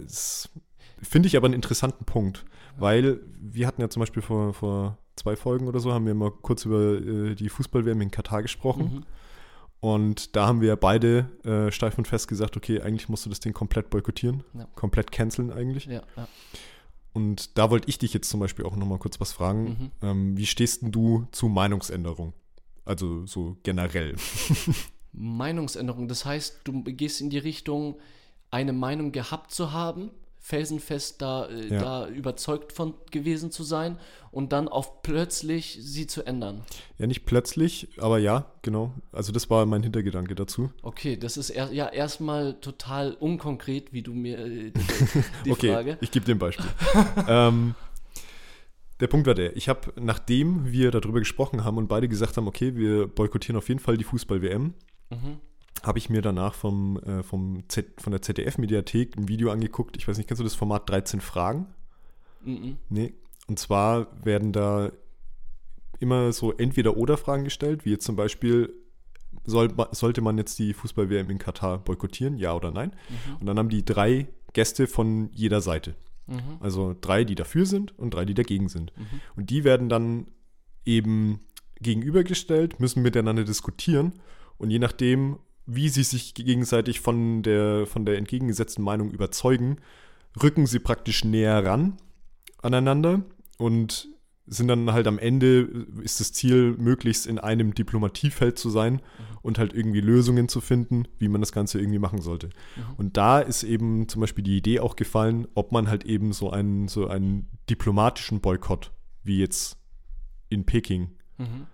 finde ich aber einen interessanten Punkt, weil wir hatten ja zum Beispiel vor, vor zwei Folgen oder so, haben wir mal kurz über äh, die Fußball-WM in Katar gesprochen. Mhm. Und da haben wir beide äh, steif und fest gesagt, okay, eigentlich musst du das Ding komplett boykottieren, ja. komplett canceln eigentlich. Ja, ja. Und da wollte ich dich jetzt zum Beispiel auch nochmal kurz was fragen. Mhm. Ähm, wie stehst denn du zu Meinungsänderung? Also so generell. Meinungsänderung, das heißt, du gehst in die Richtung, eine Meinung gehabt zu haben felsenfest da, äh, ja. da überzeugt von gewesen zu sein und dann auf plötzlich sie zu ändern. Ja, nicht plötzlich, aber ja, genau. Also das war mein Hintergedanke dazu. Okay, das ist er, ja erstmal total unkonkret, wie du mir äh, die, die okay, Frage. Ich gebe dir ein Beispiel. ähm, der Punkt war der, ich habe, nachdem wir darüber gesprochen haben und beide gesagt haben, okay, wir boykottieren auf jeden Fall die Fußball-WM, mhm habe ich mir danach vom, äh, vom Z, von der ZDF-Mediathek ein Video angeguckt. Ich weiß nicht, kennst du das Format 13 Fragen? Mhm. Nee. Und zwar werden da immer so Entweder-Oder-Fragen gestellt, wie jetzt zum Beispiel, soll, sollte man jetzt die Fußball-WM in Katar boykottieren, ja oder nein? Mhm. Und dann haben die drei Gäste von jeder Seite. Mhm. Also drei, die dafür sind und drei, die dagegen sind. Mhm. Und die werden dann eben gegenübergestellt, müssen miteinander diskutieren und je nachdem, wie sie sich gegenseitig von der, von der entgegengesetzten Meinung überzeugen, rücken sie praktisch näher ran aneinander und sind dann halt am Ende, ist das Ziel, möglichst in einem Diplomatiefeld zu sein mhm. und halt irgendwie Lösungen zu finden, wie man das Ganze irgendwie machen sollte. Mhm. Und da ist eben zum Beispiel die Idee auch gefallen, ob man halt eben so einen, so einen diplomatischen Boykott, wie jetzt in Peking, mhm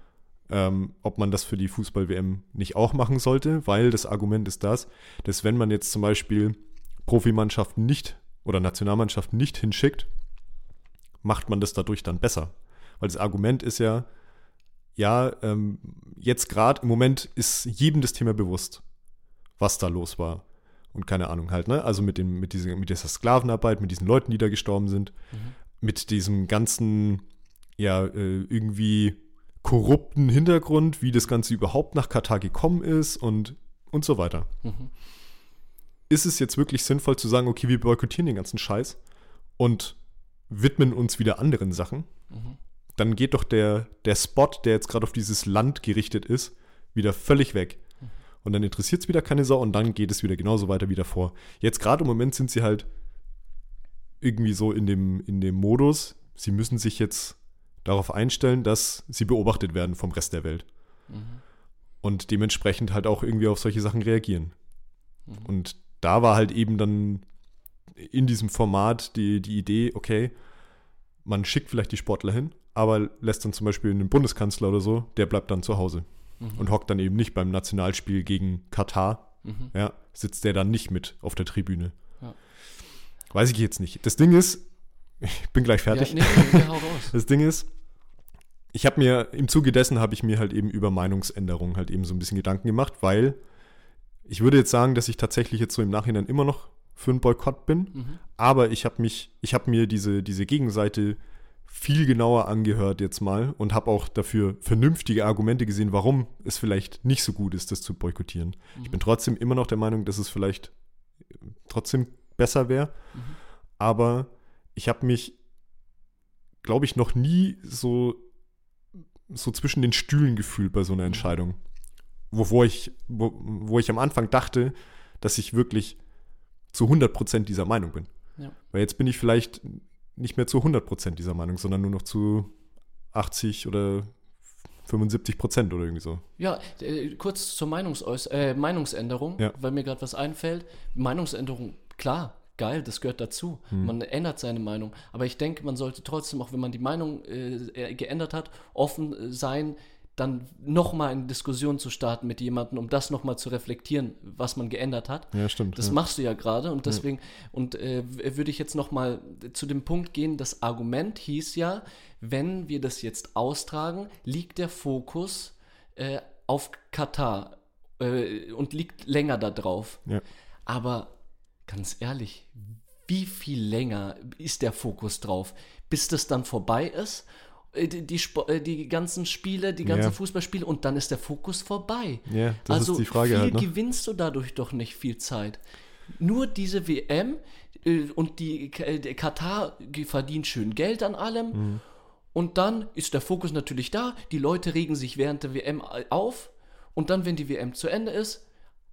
ähm, ob man das für die Fußball-WM nicht auch machen sollte, weil das Argument ist das, dass wenn man jetzt zum Beispiel Profimannschaften nicht oder Nationalmannschaften nicht hinschickt, macht man das dadurch dann besser. Weil das Argument ist ja, ja, ähm, jetzt gerade im Moment ist jedem das Thema bewusst, was da los war. Und keine Ahnung halt, ne? Also mit, dem, mit, diese, mit dieser Sklavenarbeit, mit diesen Leuten, die da gestorben sind, mhm. mit diesem ganzen, ja, äh, irgendwie korrupten Hintergrund, wie das Ganze überhaupt nach Katar gekommen ist und, und so weiter. Mhm. ist es jetzt wirklich sinnvoll zu sagen, okay, wir boykottieren den ganzen Scheiß und widmen uns wieder anderen Sachen? Mhm. Dann geht doch der, der Spot, der jetzt gerade auf dieses Land gerichtet ist, wieder völlig weg. Mhm. Und dann interessiert es wieder keine Sau und dann geht es wieder genauso weiter wie davor. Jetzt gerade im Moment sind sie halt irgendwie so in dem, in dem Modus, sie müssen sich jetzt darauf einstellen, dass sie beobachtet werden vom Rest der Welt. Mhm. Und dementsprechend halt auch irgendwie auf solche Sachen reagieren. Mhm. Und da war halt eben dann in diesem Format die, die Idee, okay, man schickt vielleicht die Sportler hin, aber lässt dann zum Beispiel einen Bundeskanzler oder so, der bleibt dann zu Hause mhm. und hockt dann eben nicht beim Nationalspiel gegen Katar. Mhm. Ja, sitzt der dann nicht mit auf der Tribüne. Ja. Weiß ich jetzt nicht. Das Ding ist, ich bin gleich fertig. Ja, nee, nee. Das Ding ist, ich habe mir im Zuge dessen habe ich mir halt eben über Meinungsänderungen halt eben so ein bisschen Gedanken gemacht, weil ich würde jetzt sagen, dass ich tatsächlich jetzt so im Nachhinein immer noch für einen Boykott bin, mhm. aber ich habe mich, ich habe mir diese, diese Gegenseite viel genauer angehört jetzt mal und habe auch dafür vernünftige Argumente gesehen, warum es vielleicht nicht so gut ist, das zu boykottieren. Mhm. Ich bin trotzdem immer noch der Meinung, dass es vielleicht trotzdem besser wäre, mhm. aber ich habe mich, glaube ich, noch nie so, so zwischen den Stühlen gefühlt bei so einer. Entscheidung wovor ich, wo, wo ich am Anfang dachte, dass ich wirklich zu 100% dieser Meinung bin. Ja. Weil jetzt bin ich vielleicht nicht mehr zu 100% dieser Meinung, sondern nur noch zu 80 oder 75 Prozent oder irgendwie so. Ja, äh, kurz zur Meinungsäus äh, Meinungsänderung, ja. weil mir gerade was einfällt. Meinungsänderung, klar, geil, das gehört dazu. Hm. Man ändert seine Meinung. Aber ich denke, man sollte trotzdem, auch wenn man die Meinung äh, geändert hat, offen sein, dann nochmal eine Diskussion zu starten mit jemandem, um das nochmal zu reflektieren, was man geändert hat. Ja, stimmt. Das ja. machst du ja gerade und deswegen, ja. und äh, würde ich jetzt nochmal zu dem Punkt gehen, das Argument hieß ja, wenn wir das jetzt austragen, liegt der Fokus äh, auf Katar äh, und liegt länger da drauf. Ja. Aber ganz ehrlich, wie viel länger ist der Fokus drauf, bis das dann vorbei ist äh, die, die, äh, die, ganzen Spiele, die ganzen ja. Fußballspiele und dann ist der Fokus vorbei. Ja, das also ist die Frage viel halt, ne? gewinnst du dadurch doch nicht viel Zeit. Nur diese WM äh, und die Katar verdient schön Geld an allem. Mhm. Und dann ist der Fokus natürlich da. Die Leute regen sich während der WM auf. Und dann, wenn die WM zu Ende ist,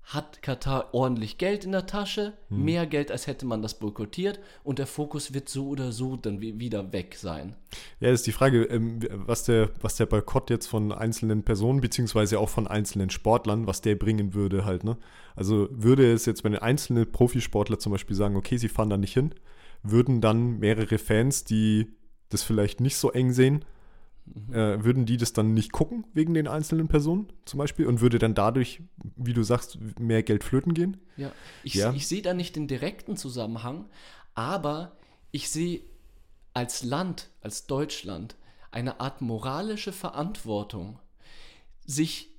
hat Katar ordentlich Geld in der Tasche, hm. mehr Geld, als hätte man das boykottiert und der Fokus wird so oder so dann wieder weg sein. Ja, das ist die Frage, ähm, was, der, was der Boykott jetzt von einzelnen Personen, beziehungsweise auch von einzelnen Sportlern, was der bringen würde halt, ne? Also würde es jetzt, wenn einzelne Profisportler zum Beispiel sagen, okay, sie fahren da nicht hin, würden dann mehrere Fans, die das vielleicht nicht so eng sehen. Äh, würden die das dann nicht gucken wegen den einzelnen Personen zum Beispiel und würde dann dadurch, wie du sagst, mehr Geld flöten gehen? Ja, ich, ja. ich sehe da nicht den direkten Zusammenhang, aber ich sehe als Land, als Deutschland, eine Art moralische Verantwortung, sich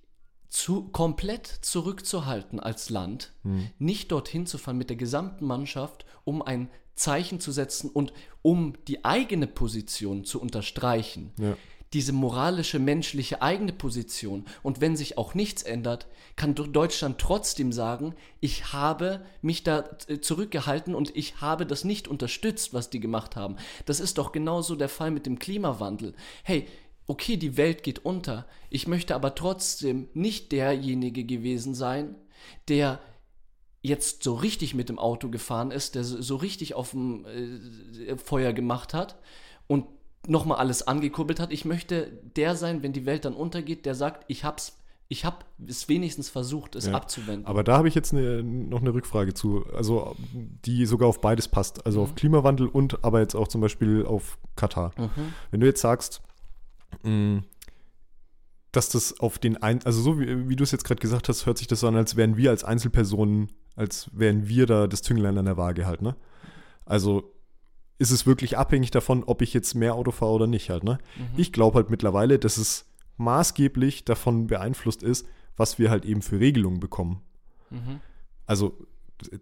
zu, komplett zurückzuhalten als Land, hm. nicht dorthin zu fahren mit der gesamten Mannschaft, um ein Zeichen zu setzen und um die eigene Position zu unterstreichen. Ja diese moralische, menschliche eigene Position. Und wenn sich auch nichts ändert, kann Deutschland trotzdem sagen, ich habe mich da äh, zurückgehalten und ich habe das nicht unterstützt, was die gemacht haben. Das ist doch genauso der Fall mit dem Klimawandel. Hey, okay, die Welt geht unter. Ich möchte aber trotzdem nicht derjenige gewesen sein, der jetzt so richtig mit dem Auto gefahren ist, der so richtig auf dem äh, Feuer gemacht hat und nochmal alles angekurbelt hat. Ich möchte der sein, wenn die Welt dann untergeht, der sagt, ich hab's ich habe es wenigstens versucht, es ja, abzuwenden. Aber da habe ich jetzt eine, noch eine Rückfrage zu, also die sogar auf beides passt. Also mhm. auf Klimawandel und aber jetzt auch zum Beispiel auf Katar. Mhm. Wenn du jetzt sagst, mh, mm, dass das auf den ein, also so wie, wie du es jetzt gerade gesagt hast, hört sich das so an, als wären wir als Einzelpersonen, als wären wir da das Zünglein an der Waage halt, ne? Also ist es wirklich abhängig davon, ob ich jetzt mehr Auto fahre oder nicht halt. Ne? Mhm. Ich glaube halt mittlerweile, dass es maßgeblich davon beeinflusst ist, was wir halt eben für Regelungen bekommen. Mhm. Also,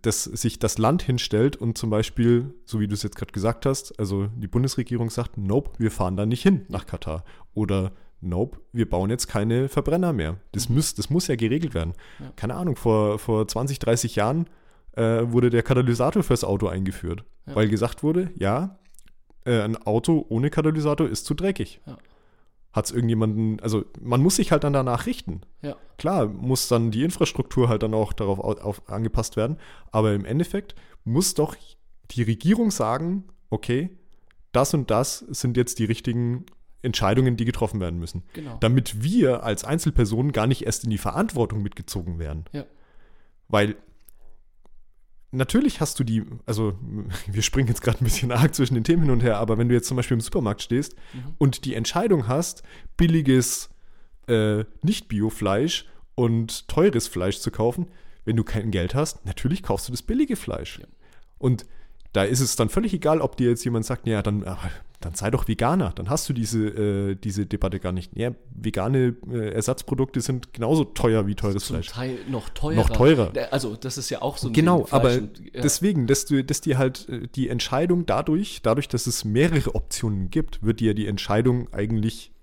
dass sich das Land hinstellt und zum Beispiel, so wie du es jetzt gerade gesagt hast, also die Bundesregierung sagt, nope, wir fahren da nicht hin nach Katar. Oder nope, wir bauen jetzt keine Verbrenner mehr. Das, mhm. muss, das muss ja geregelt werden. Ja. Keine Ahnung, vor, vor 20, 30 Jahren äh, wurde der Katalysator fürs Auto eingeführt. Ja. Weil gesagt wurde, ja, äh, ein Auto ohne Katalysator ist zu dreckig. Ja. Hat es irgendjemanden, also man muss sich halt dann danach richten. Ja. Klar, muss dann die Infrastruktur halt dann auch darauf auf, angepasst werden. Aber im Endeffekt muss doch die Regierung sagen, okay, das und das sind jetzt die richtigen Entscheidungen, die getroffen werden müssen. Genau. Damit wir als Einzelpersonen gar nicht erst in die Verantwortung mitgezogen werden. Ja. Weil natürlich hast du die, also wir springen jetzt gerade ein bisschen arg zwischen den Themen hin und her, aber wenn du jetzt zum Beispiel im Supermarkt stehst mhm. und die Entscheidung hast, billiges äh, Nicht-Bio-Fleisch und teures Fleisch zu kaufen, wenn du kein Geld hast, natürlich kaufst du das billige Fleisch. Ja. Und da ist es dann völlig egal, ob dir jetzt jemand sagt, ja, dann, dann sei doch Veganer. Dann hast du diese, äh, diese Debatte gar nicht. Ja, vegane äh, Ersatzprodukte sind genauso teuer wie teures Zum Fleisch. Teil noch teurer. Noch teurer. Also das ist ja auch so ein Genau, aber und, ja. deswegen, dass, du, dass dir halt äh, die Entscheidung dadurch, dadurch, dass es mehrere Optionen gibt, wird dir die Entscheidung eigentlich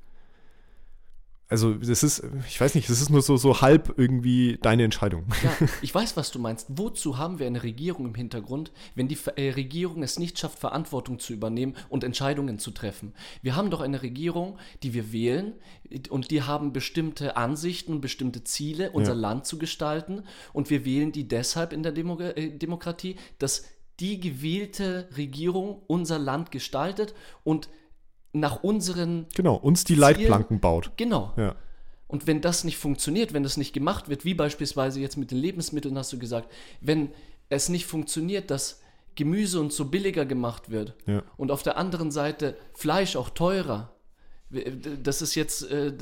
also das ist, ich weiß nicht, das ist nur so, so halb irgendwie deine Entscheidung. Ja, ich weiß, was du meinst. Wozu haben wir eine Regierung im Hintergrund, wenn die äh, Regierung es nicht schafft, Verantwortung zu übernehmen und Entscheidungen zu treffen? Wir haben doch eine Regierung, die wir wählen und die haben bestimmte Ansichten und bestimmte Ziele, unser ja. Land zu gestalten und wir wählen die deshalb in der Demo äh, Demokratie, dass die gewählte Regierung unser Land gestaltet und nach unseren. Genau, uns die Zielen, Leitplanken baut. Genau. Ja. Und wenn das nicht funktioniert, wenn das nicht gemacht wird, wie beispielsweise jetzt mit den Lebensmitteln hast du gesagt, wenn es nicht funktioniert, dass Gemüse uns so billiger gemacht wird ja. und auf der anderen Seite Fleisch auch teurer, das ist jetzt äh,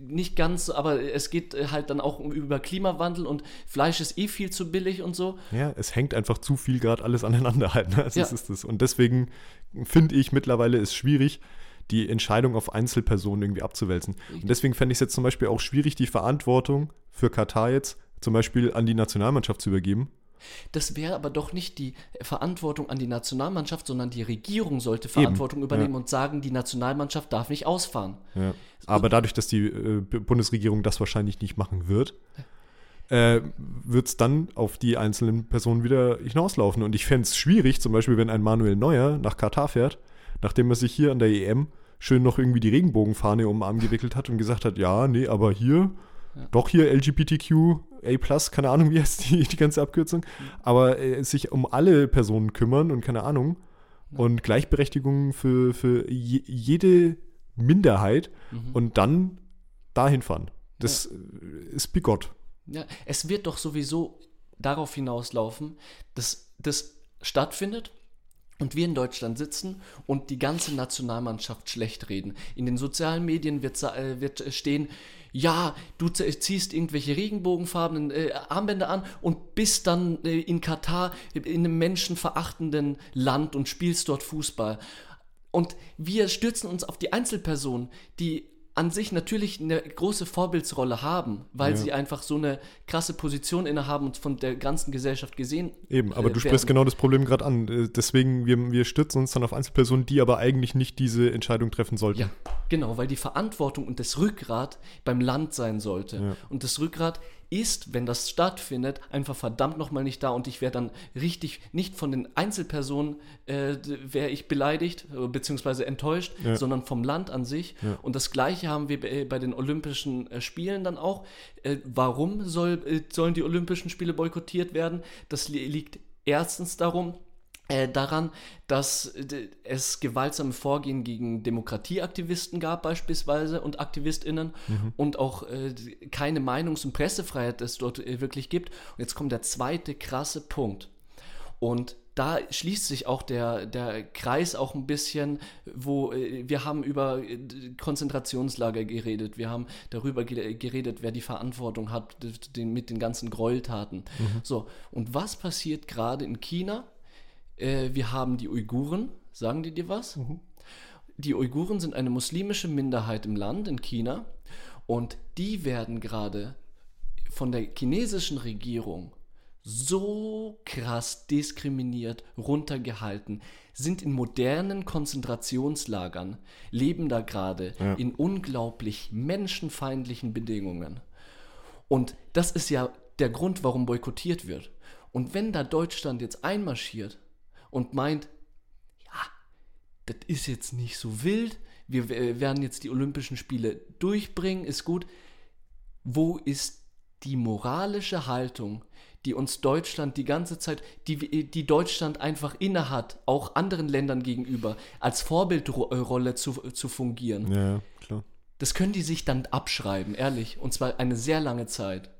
nicht ganz, aber es geht äh, halt dann auch über Klimawandel und Fleisch ist eh viel zu billig und so. Ja, es hängt einfach zu viel gerade alles aneinander halt. Ne? Also ja. ist das. Und deswegen finde ich mittlerweile ist schwierig, die Entscheidung auf Einzelpersonen irgendwie abzuwälzen. Und deswegen fände ich es jetzt zum Beispiel auch schwierig, die Verantwortung für Katar jetzt zum Beispiel an die Nationalmannschaft zu übergeben. Das wäre aber doch nicht die Verantwortung an die Nationalmannschaft, sondern die Regierung sollte Verantwortung Eben, übernehmen ja. und sagen, die Nationalmannschaft darf nicht ausfahren. Ja. Aber dadurch, dass die äh, Bundesregierung das wahrscheinlich nicht machen wird, äh, wird es dann auf die einzelnen Personen wieder hinauslaufen. Und ich fände es schwierig, zum Beispiel, wenn ein Manuel Neuer nach Katar fährt, nachdem er sich hier an der EM schön noch irgendwie die Regenbogenfahne um den Arm gewickelt hat und gesagt hat, ja, nee, aber hier ja. Doch hier LGBTQ, A, keine Ahnung, wie heißt die, die ganze Abkürzung. Aber äh, sich um alle Personen kümmern und keine Ahnung. Und Gleichberechtigung für, für je, jede Minderheit mhm. und dann dahin fahren. Das ja. ist bigott. Ja, es wird doch sowieso darauf hinauslaufen, dass das stattfindet und wir in Deutschland sitzen und die ganze Nationalmannschaft schlecht reden. In den sozialen Medien wird, äh, wird stehen, ja, du ziehst irgendwelche regenbogenfarbenen äh, Armbänder an und bist dann äh, in Katar in einem menschenverachtenden Land und spielst dort Fußball. Und wir stürzen uns auf die Einzelperson, die an sich natürlich eine große Vorbildsrolle haben, weil ja. sie einfach so eine krasse Position innehaben und von der ganzen Gesellschaft gesehen Eben, aber äh, du sprichst genau das Problem gerade an. Äh, deswegen, wir, wir stürzen uns dann auf Einzelpersonen, die aber eigentlich nicht diese Entscheidung treffen sollten. Ja, genau, weil die Verantwortung und das Rückgrat beim Land sein sollte. Ja. Und das Rückgrat ist, wenn das stattfindet, einfach verdammt nochmal nicht da und ich wäre dann richtig, nicht von den Einzelpersonen äh, wäre ich beleidigt äh, bzw. enttäuscht, ja. sondern vom Land an sich. Ja. Und das Gleiche haben wir bei den Olympischen äh, Spielen dann auch. Äh, warum soll, äh, sollen die Olympischen Spiele boykottiert werden? Das liegt erstens darum, äh, daran, dass es gewaltsame Vorgehen gegen Demokratieaktivisten gab beispielsweise und Aktivistinnen mhm. und auch äh, keine Meinungs- und Pressefreiheit es dort äh, wirklich gibt. Und jetzt kommt der zweite krasse Punkt. Und da schließt sich auch der, der Kreis auch ein bisschen, wo äh, wir haben über äh, Konzentrationslager geredet, wir haben darüber geredet, wer die Verantwortung hat den, mit den ganzen Gräueltaten. Mhm. So, und was passiert gerade in China? Äh, wir haben die Uiguren. Sagen die dir was? Mhm. Die Uiguren sind eine muslimische Minderheit im Land, in China. Und die werden gerade von der chinesischen Regierung so krass diskriminiert, runtergehalten, sind in modernen Konzentrationslagern, leben da gerade ja. in unglaublich menschenfeindlichen Bedingungen. Und das ist ja der Grund, warum boykottiert wird. Und wenn da Deutschland jetzt einmarschiert und meint, ja, das ist jetzt nicht so wild, wir werden jetzt die Olympischen Spiele durchbringen, ist gut. Wo ist die moralische Haltung, die uns Deutschland die ganze Zeit, die, die Deutschland einfach innehat, auch anderen Ländern gegenüber, als Vorbildrolle zu, zu fungieren? Ja, klar. Das können die sich dann abschreiben, ehrlich. Und zwar eine sehr lange Zeit.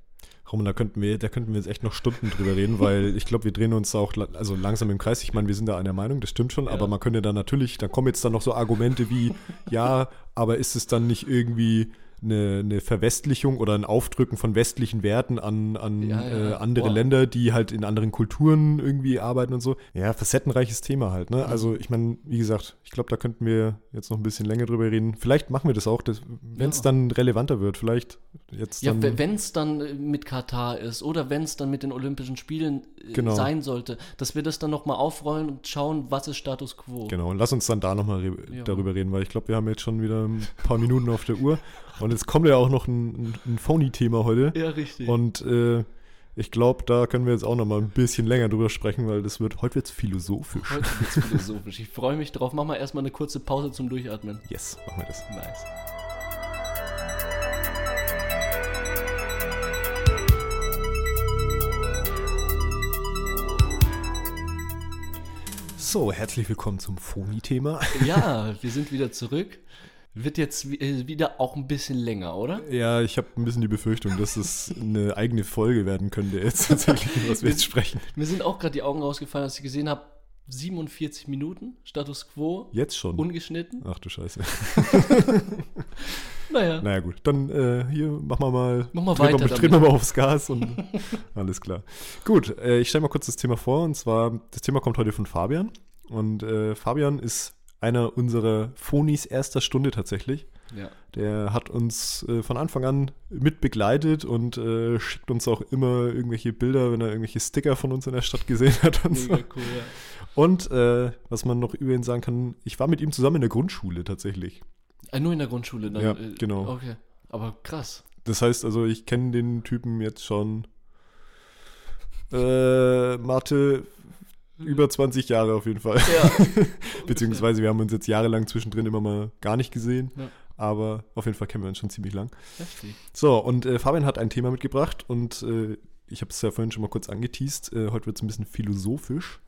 Roman, da könnten wir, da könnten wir jetzt echt noch Stunden drüber reden, weil ich glaube, wir drehen uns auch also langsam im Kreis. Ich meine, wir sind da einer Meinung, das stimmt schon, ja. aber man könnte dann natürlich, da kommen jetzt dann noch so Argumente wie, ja, aber ist es dann nicht irgendwie eine, eine Verwestlichung oder ein Aufdrücken von westlichen Werten an, an ja, ja. Äh, andere Boah. Länder, die halt in anderen Kulturen irgendwie arbeiten und so. Ja, facettenreiches Thema halt. Ne? Also ich meine, wie gesagt, ich glaube, da könnten wir jetzt noch ein bisschen länger drüber reden. Vielleicht machen wir das auch, wenn es ja. dann relevanter wird. Vielleicht jetzt dann. Ja, wenn es dann äh, mit Katar ist oder wenn es dann mit den Olympischen Spielen äh, genau. sein sollte, dass wir das dann nochmal aufrollen und schauen, was ist Status Quo. Genau, und lass uns dann da nochmal re ja. darüber reden, weil ich glaube, wir haben jetzt schon wieder ein paar Minuten auf der Uhr. Und jetzt kommt ja auch noch ein, ein Phony-Thema heute. Ja, richtig. Und äh, ich glaube, da können wir jetzt auch noch mal ein bisschen länger drüber sprechen, weil das wird, heute wird es philosophisch. Heute wird es philosophisch. Ich freue mich drauf. Mach mal erstmal eine kurze Pause zum Durchatmen. Yes, machen wir das. Nice. So, herzlich willkommen zum Phony-Thema. Ja, wir sind wieder zurück. Wird jetzt äh, wieder auch ein bisschen länger, oder? Ja, ich habe ein bisschen die Befürchtung, dass es eine eigene Folge werden könnte, jetzt tatsächlich, was wir jetzt sprechen. Mir sind auch gerade die Augen rausgefallen, als ich gesehen habe, 47 Minuten, Status Quo. Jetzt schon? Ungeschnitten. Ach du Scheiße. naja. Naja, gut. Dann äh, hier, machen wir mal. Mach mal weiter. Mal, drehen wir mal aufs Gas und alles klar. Gut, äh, ich stelle mal kurz das Thema vor. Und zwar, das Thema kommt heute von Fabian. Und äh, Fabian ist einer unserer Phonis erster Stunde tatsächlich. Ja. Der hat uns äh, von Anfang an mit begleitet und äh, schickt uns auch immer irgendwelche Bilder, wenn er irgendwelche Sticker von uns in der Stadt gesehen hat. Und so. cool, ja. Und äh, was man noch über ihn sagen kann, ich war mit ihm zusammen in der Grundschule tatsächlich. Ah, nur in der Grundschule? Dann, ja, äh, genau. Okay, aber krass. Das heißt also, ich kenne den Typen jetzt schon äh, Mathe über 20 Jahre auf jeden Fall. Ja. Beziehungsweise wir haben uns jetzt jahrelang zwischendrin immer mal gar nicht gesehen. Ja. Aber auf jeden Fall kennen wir uns schon ziemlich lang. Heftig. So, und äh, Fabian hat ein Thema mitgebracht und äh, ich habe es ja vorhin schon mal kurz angeteased. Äh, heute wird es ein bisschen philosophisch.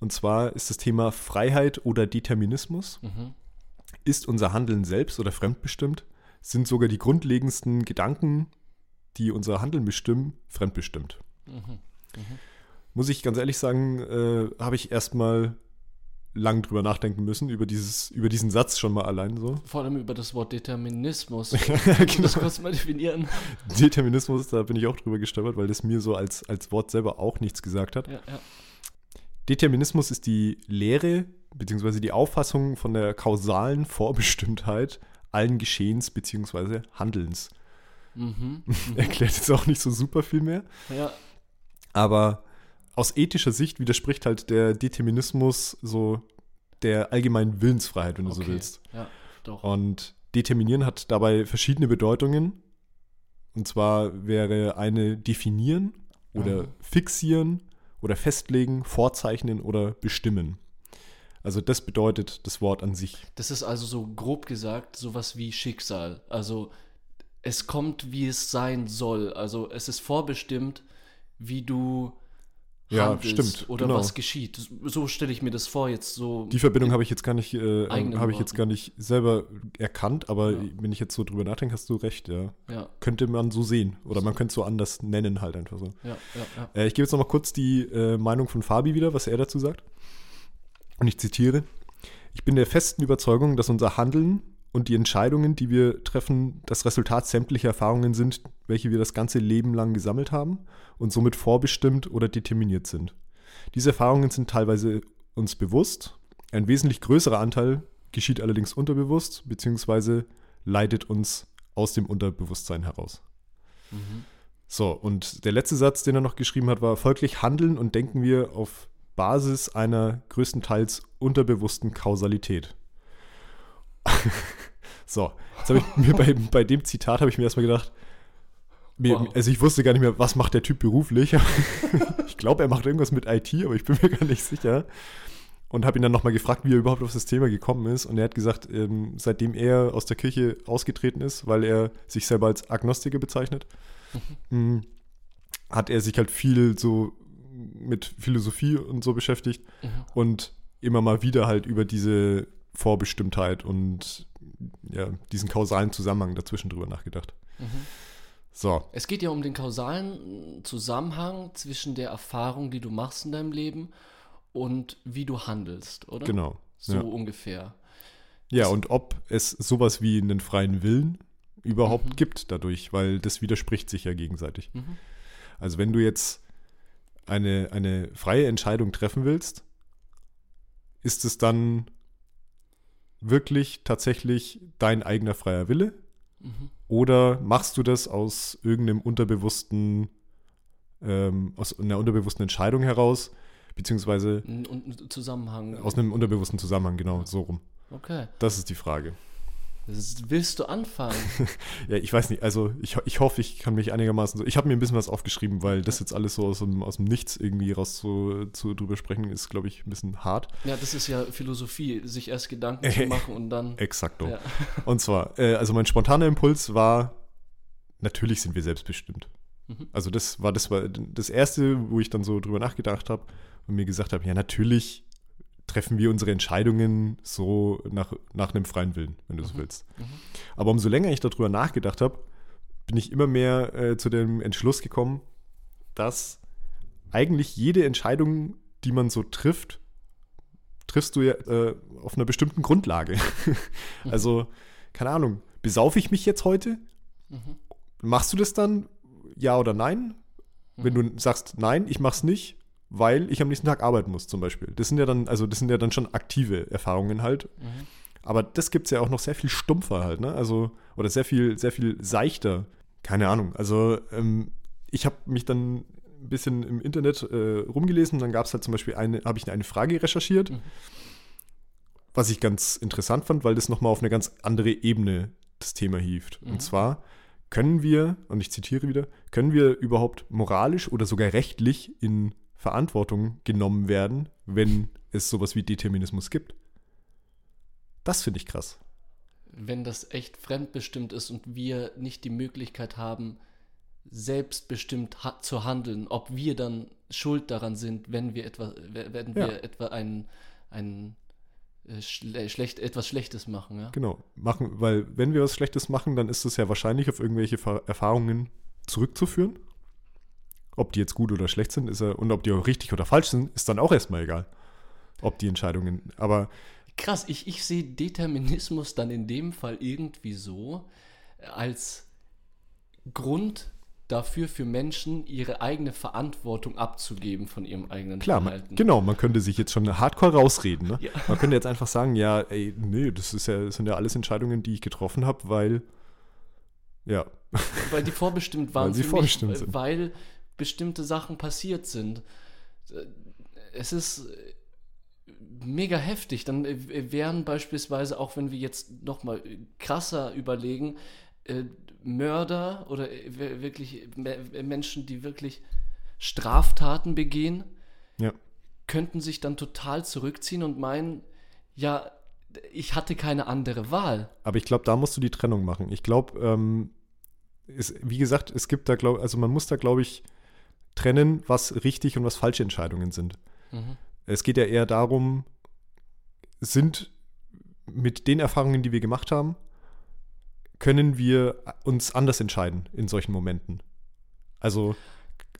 Und zwar ist das Thema Freiheit oder Determinismus. Mhm. Ist unser Handeln selbst oder fremdbestimmt? Sind sogar die grundlegendsten Gedanken, die unser Handeln bestimmen, fremdbestimmt? Mhm. Mhm muss ich ganz ehrlich sagen, äh, habe ich erstmal lang drüber nachdenken müssen, über, dieses, über diesen Satz schon mal allein so. Vor allem über das Wort Determinismus. genau. Das kurz mal definieren. Determinismus, da bin ich auch drüber gestolpert, weil das mir so als, als Wort selber auch nichts gesagt hat. Ja, ja. Determinismus ist die Lehre bzw. die Auffassung von der kausalen Vorbestimmtheit allen Geschehens bzw. Handelns. Mhm, Erklärt jetzt auch nicht so super viel mehr. Ja. Aber aus ethischer Sicht widerspricht halt der Determinismus so der allgemeinen Willensfreiheit, wenn du okay. so willst. Ja, doch. Und determinieren hat dabei verschiedene Bedeutungen. Und zwar wäre eine definieren oder mhm. fixieren oder festlegen, vorzeichnen oder bestimmen. Also das bedeutet das Wort an sich. Das ist also so grob gesagt sowas wie Schicksal. Also es kommt, wie es sein soll. Also es ist vorbestimmt, wie du ja, stimmt, oder genau. was geschieht. So stelle ich mir das vor jetzt so. Die Verbindung habe ich jetzt gar nicht, äh, habe ich jetzt gar nicht selber erkannt, aber ja. wenn ich jetzt so drüber nachdenke, hast du recht, ja. ja. Könnte man so sehen oder so. man könnte es so anders nennen halt einfach so. Ja, ja, äh, ich gebe jetzt noch mal kurz die äh, Meinung von Fabi wieder, was er dazu sagt. Und ich zitiere: Ich bin der festen Überzeugung, dass unser Handeln und die Entscheidungen, die wir treffen, das Resultat sämtlicher Erfahrungen sind, welche wir das ganze Leben lang gesammelt haben und somit vorbestimmt oder determiniert sind. Diese Erfahrungen sind teilweise uns bewusst, ein wesentlich größerer Anteil geschieht allerdings unterbewusst bzw. leitet uns aus dem Unterbewusstsein heraus. Mhm. So, und der letzte Satz, den er noch geschrieben hat, war, folglich handeln und denken wir auf Basis einer größtenteils unterbewussten Kausalität. so, jetzt habe ich mir bei, bei dem Zitat habe ich mir erstmal gedacht, Wow. Also ich wusste gar nicht mehr, was macht der Typ beruflich. ich glaube, er macht irgendwas mit IT, aber ich bin mir gar nicht sicher. Und habe ihn dann nochmal gefragt, wie er überhaupt auf das Thema gekommen ist. Und er hat gesagt, ähm, seitdem er aus der Kirche ausgetreten ist, weil er sich selber als Agnostiker bezeichnet, mhm. hat er sich halt viel so mit Philosophie und so beschäftigt mhm. und immer mal wieder halt über diese Vorbestimmtheit und ja, diesen kausalen Zusammenhang dazwischen drüber nachgedacht. Mhm. So. Es geht ja um den kausalen Zusammenhang zwischen der Erfahrung, die du machst in deinem Leben und wie du handelst, oder? Genau. So ja. ungefähr. Ja, und ob es sowas wie einen freien Willen überhaupt mhm. gibt dadurch, weil das widerspricht sich ja gegenseitig. Mhm. Also wenn du jetzt eine, eine freie Entscheidung treffen willst, ist es dann wirklich tatsächlich dein eigener freier Wille? Mhm. Oder machst du das aus irgendeinem unterbewussten, ähm, aus einer unterbewussten Entscheidung heraus, beziehungsweise Zusammenhang. Aus einem unterbewussten Zusammenhang, genau, so rum. Okay. Das ist die Frage. Willst du anfangen? ja, ich weiß nicht. Also ich, ich hoffe, ich kann mich einigermaßen so. Ich habe mir ein bisschen was aufgeschrieben, weil das jetzt alles so aus dem, aus dem Nichts irgendwie raus zu, zu drüber sprechen, ist, glaube ich, ein bisschen hart. Ja, das ist ja Philosophie, sich erst Gedanken zu machen und dann. Exakto. Ja. Und zwar, äh, also mein spontaner Impuls war, natürlich sind wir selbstbestimmt. Mhm. Also das war das war das erste, wo ich dann so drüber nachgedacht habe und mir gesagt habe, ja, natürlich treffen wir unsere Entscheidungen so nach, nach einem freien Willen, wenn du mhm. so willst. Mhm. Aber umso länger ich darüber nachgedacht habe, bin ich immer mehr äh, zu dem Entschluss gekommen, dass eigentlich jede Entscheidung, die man so trifft, triffst du ja äh, auf einer bestimmten Grundlage. mhm. Also, keine Ahnung, besaufe ich mich jetzt heute? Mhm. Machst du das dann? Ja oder nein? Wenn mhm. du sagst, nein, ich mach's nicht, weil ich am nächsten Tag arbeiten muss, zum Beispiel. Das sind ja dann, also das sind ja dann schon aktive Erfahrungen halt. Mhm. Aber das gibt es ja auch noch sehr viel stumpfer halt, ne? Also, oder sehr viel, sehr viel seichter. Keine Ahnung. Also, ähm, ich habe mich dann ein bisschen im Internet äh, rumgelesen, dann gab es halt zum Beispiel eine, habe ich eine Frage recherchiert, mhm. was ich ganz interessant fand, weil das nochmal auf eine ganz andere Ebene das Thema hieft. Mhm. Und zwar können wir, und ich zitiere wieder, können wir überhaupt moralisch oder sogar rechtlich in Verantwortung genommen werden, wenn es sowas wie Determinismus gibt. Das finde ich krass. Wenn das echt fremdbestimmt ist und wir nicht die Möglichkeit haben, selbstbestimmt ha zu handeln, ob wir dann schuld daran sind, wenn wir etwa, wenn wir ja. etwa ein, ein äh, schle schlecht, etwas Schlechtes machen. Ja? Genau, machen, weil wenn wir was Schlechtes machen, dann ist es ja wahrscheinlich auf irgendwelche Erfahrungen zurückzuführen. Ob die jetzt gut oder schlecht sind, ist und ob die auch richtig oder falsch sind, ist dann auch erstmal egal. Ob die Entscheidungen, aber. Krass, ich, ich sehe Determinismus dann in dem Fall irgendwie so als Grund dafür für Menschen ihre eigene Verantwortung abzugeben von ihrem eigenen Klar, Verhalten. Man, genau, man könnte sich jetzt schon hardcore rausreden. Ne? Ja. Man könnte jetzt einfach sagen, ja, ey, nee, das, ist ja, das sind ja alles Entscheidungen, die ich getroffen habe, weil, ja. Weil die vorbestimmt waren weil sie vorbestimmt mich, sind. weil bestimmte Sachen passiert sind. Es ist mega heftig. Dann wären beispielsweise, auch wenn wir jetzt nochmal krasser überlegen, äh, Mörder oder äh, wirklich Menschen, die wirklich Straftaten begehen, ja. könnten sich dann total zurückziehen und meinen, ja, ich hatte keine andere Wahl. Aber ich glaube, da musst du die Trennung machen. Ich glaube, ähm, wie gesagt, es gibt da, glaube also man muss da, glaube ich, trennen, was richtig und was falsche Entscheidungen sind. Mhm. Es geht ja eher darum, sind mit den Erfahrungen, die wir gemacht haben, können wir uns anders entscheiden in solchen Momenten. Also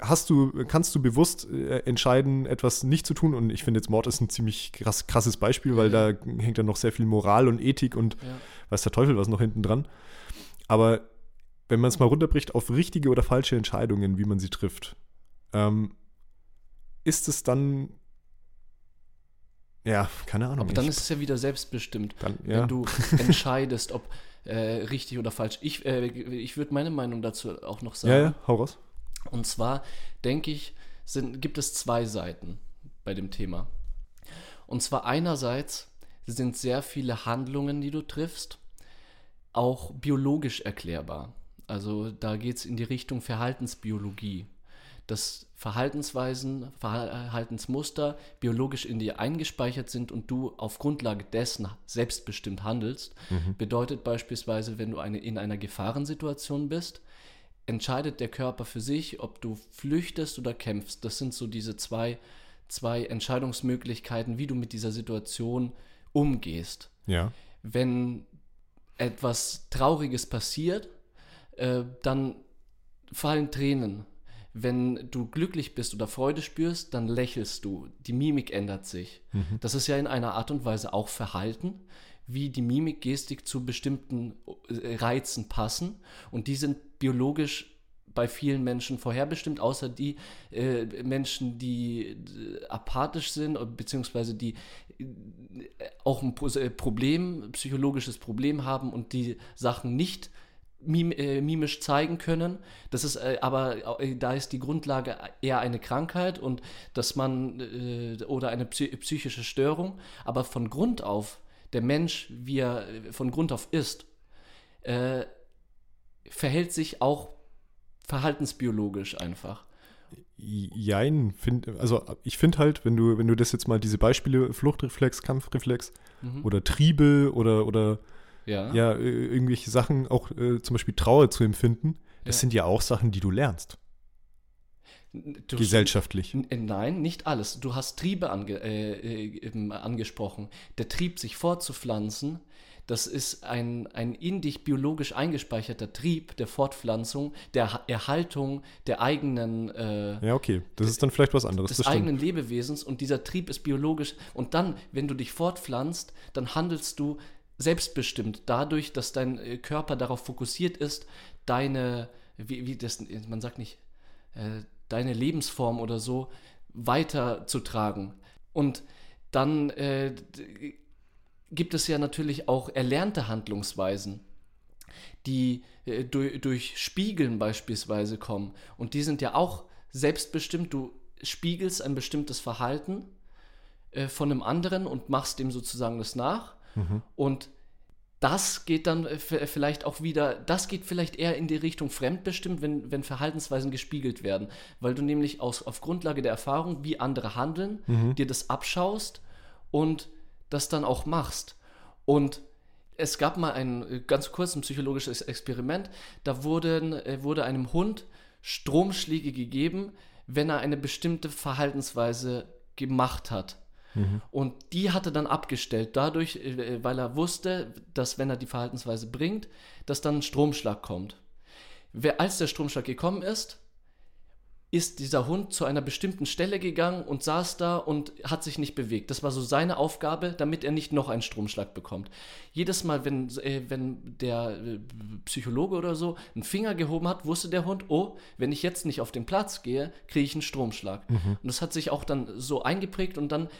hast du, kannst du bewusst äh, entscheiden, etwas nicht zu tun? Und ich finde jetzt Mord ist ein ziemlich krass, krasses Beispiel, weil ja. da hängt dann noch sehr viel Moral und Ethik und ja. weiß der Teufel was noch hinten dran. Aber wenn man es mal runterbricht auf richtige oder falsche Entscheidungen, wie man sie trifft, ähm, ist es dann ja, keine Ahnung. Aber dann ist es ja wieder selbstbestimmt, dann, ja. wenn du entscheidest, ob äh, richtig oder falsch. Ich, äh, ich würde meine Meinung dazu auch noch sagen. Ja, ja, hau raus. Und zwar denke ich, sind, gibt es zwei Seiten bei dem Thema. Und zwar einerseits sind sehr viele Handlungen, die du triffst, auch biologisch erklärbar. Also da geht es in die Richtung Verhaltensbiologie. Dass Verhaltensweisen, Verhaltensmuster biologisch in dir eingespeichert sind und du auf Grundlage dessen selbstbestimmt handelst, mhm. bedeutet beispielsweise, wenn du eine, in einer Gefahrensituation bist, entscheidet der Körper für sich, ob du flüchtest oder kämpfst. Das sind so diese zwei, zwei Entscheidungsmöglichkeiten, wie du mit dieser Situation umgehst. Ja. Wenn etwas Trauriges passiert, äh, dann fallen Tränen. Wenn du glücklich bist oder Freude spürst, dann lächelst du. Die Mimik ändert sich. Mhm. Das ist ja in einer Art und Weise auch Verhalten, wie die Mimik, Gestik zu bestimmten äh, Reizen passen. Und die sind biologisch bei vielen Menschen vorherbestimmt, außer die äh, Menschen, die äh, apathisch sind, beziehungsweise die äh, auch ein äh, Problem, psychologisches Problem haben und die Sachen nicht mim äh, mimisch zeigen können. Das ist äh, aber, da ist die Grundlage eher eine Krankheit und dass man, oder eine psychische Störung, aber von Grund auf, der Mensch, wie er von Grund auf ist, verhält sich auch verhaltensbiologisch einfach. Jein, find, also ich finde halt, wenn du, wenn du das jetzt mal diese Beispiele, Fluchtreflex, Kampfreflex mhm. oder Triebe oder, oder ja. ja irgendwelche Sachen, auch äh, zum Beispiel Trauer zu empfinden, das ja. sind ja auch Sachen, die du lernst. Du Gesellschaftlich. Hast, nein, nicht alles. Du hast Triebe ange, äh, äh, angesprochen. Der Trieb, sich fortzupflanzen, das ist ein, ein in dich biologisch eingespeicherter Trieb der Fortpflanzung, der Erhaltung der eigenen. Äh, ja, okay, das ist dann vielleicht was anderes. Des eigenen Lebewesens und dieser Trieb ist biologisch. Und dann, wenn du dich fortpflanzt, dann handelst du selbstbestimmt dadurch, dass dein äh, Körper darauf fokussiert ist, deine, wie, wie das, man sagt nicht, äh, deine Lebensform oder so weiterzutragen. Und dann äh, gibt es ja natürlich auch erlernte Handlungsweisen, die äh, durch, durch Spiegeln beispielsweise kommen. Und die sind ja auch selbstbestimmt. Du spiegelst ein bestimmtes Verhalten äh, von einem anderen und machst dem sozusagen das nach. Mhm. Und das geht dann äh, vielleicht auch wieder, das geht vielleicht eher in die Richtung fremdbestimmt, wenn, wenn Verhaltensweisen gespiegelt werden, weil du nämlich aus, auf Grundlage der Erfahrung, wie andere handeln, mhm. dir das abschaust und das dann auch machst. Und es gab mal ein äh, ganz kurzes psychologisches Experiment, da wurden, äh, wurde einem Hund Stromschläge gegeben, wenn er eine bestimmte Verhaltensweise gemacht hat. Mhm. Und die hatte dann abgestellt, dadurch, äh, weil er wusste, dass wenn er die Verhaltensweise bringt, dass dann ein Stromschlag kommt. Wer, als der Stromschlag gekommen ist, ist dieser Hund zu einer bestimmten Stelle gegangen und saß da und hat sich nicht bewegt. Das war so seine Aufgabe, damit er nicht noch einen Stromschlag bekommt. Jedes Mal, wenn, äh, wenn der äh, Psychologe oder so einen Finger gehoben hat, wusste der Hund, oh, wenn ich jetzt nicht auf den Platz gehe, kriege ich einen Stromschlag. Mhm. Und das hat sich auch dann so eingeprägt und dann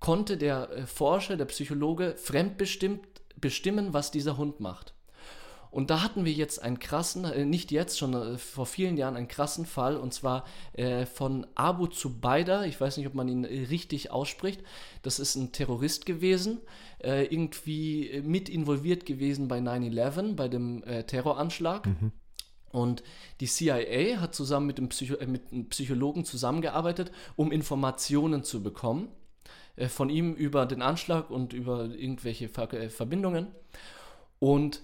konnte der äh, Forscher, der Psychologe fremdbestimmt bestimmen, was dieser Hund macht. Und da hatten wir jetzt einen krassen, äh, nicht jetzt, schon äh, vor vielen Jahren einen krassen Fall, und zwar äh, von Abu Zubaydah, ich weiß nicht, ob man ihn richtig ausspricht, das ist ein Terrorist gewesen, irgendwie mit involviert gewesen bei 9-11, bei dem Terroranschlag. Mhm. Und die CIA hat zusammen mit, dem Psycho mit einem Psychologen zusammengearbeitet, um Informationen zu bekommen von ihm über den Anschlag und über irgendwelche Ver Verbindungen. Und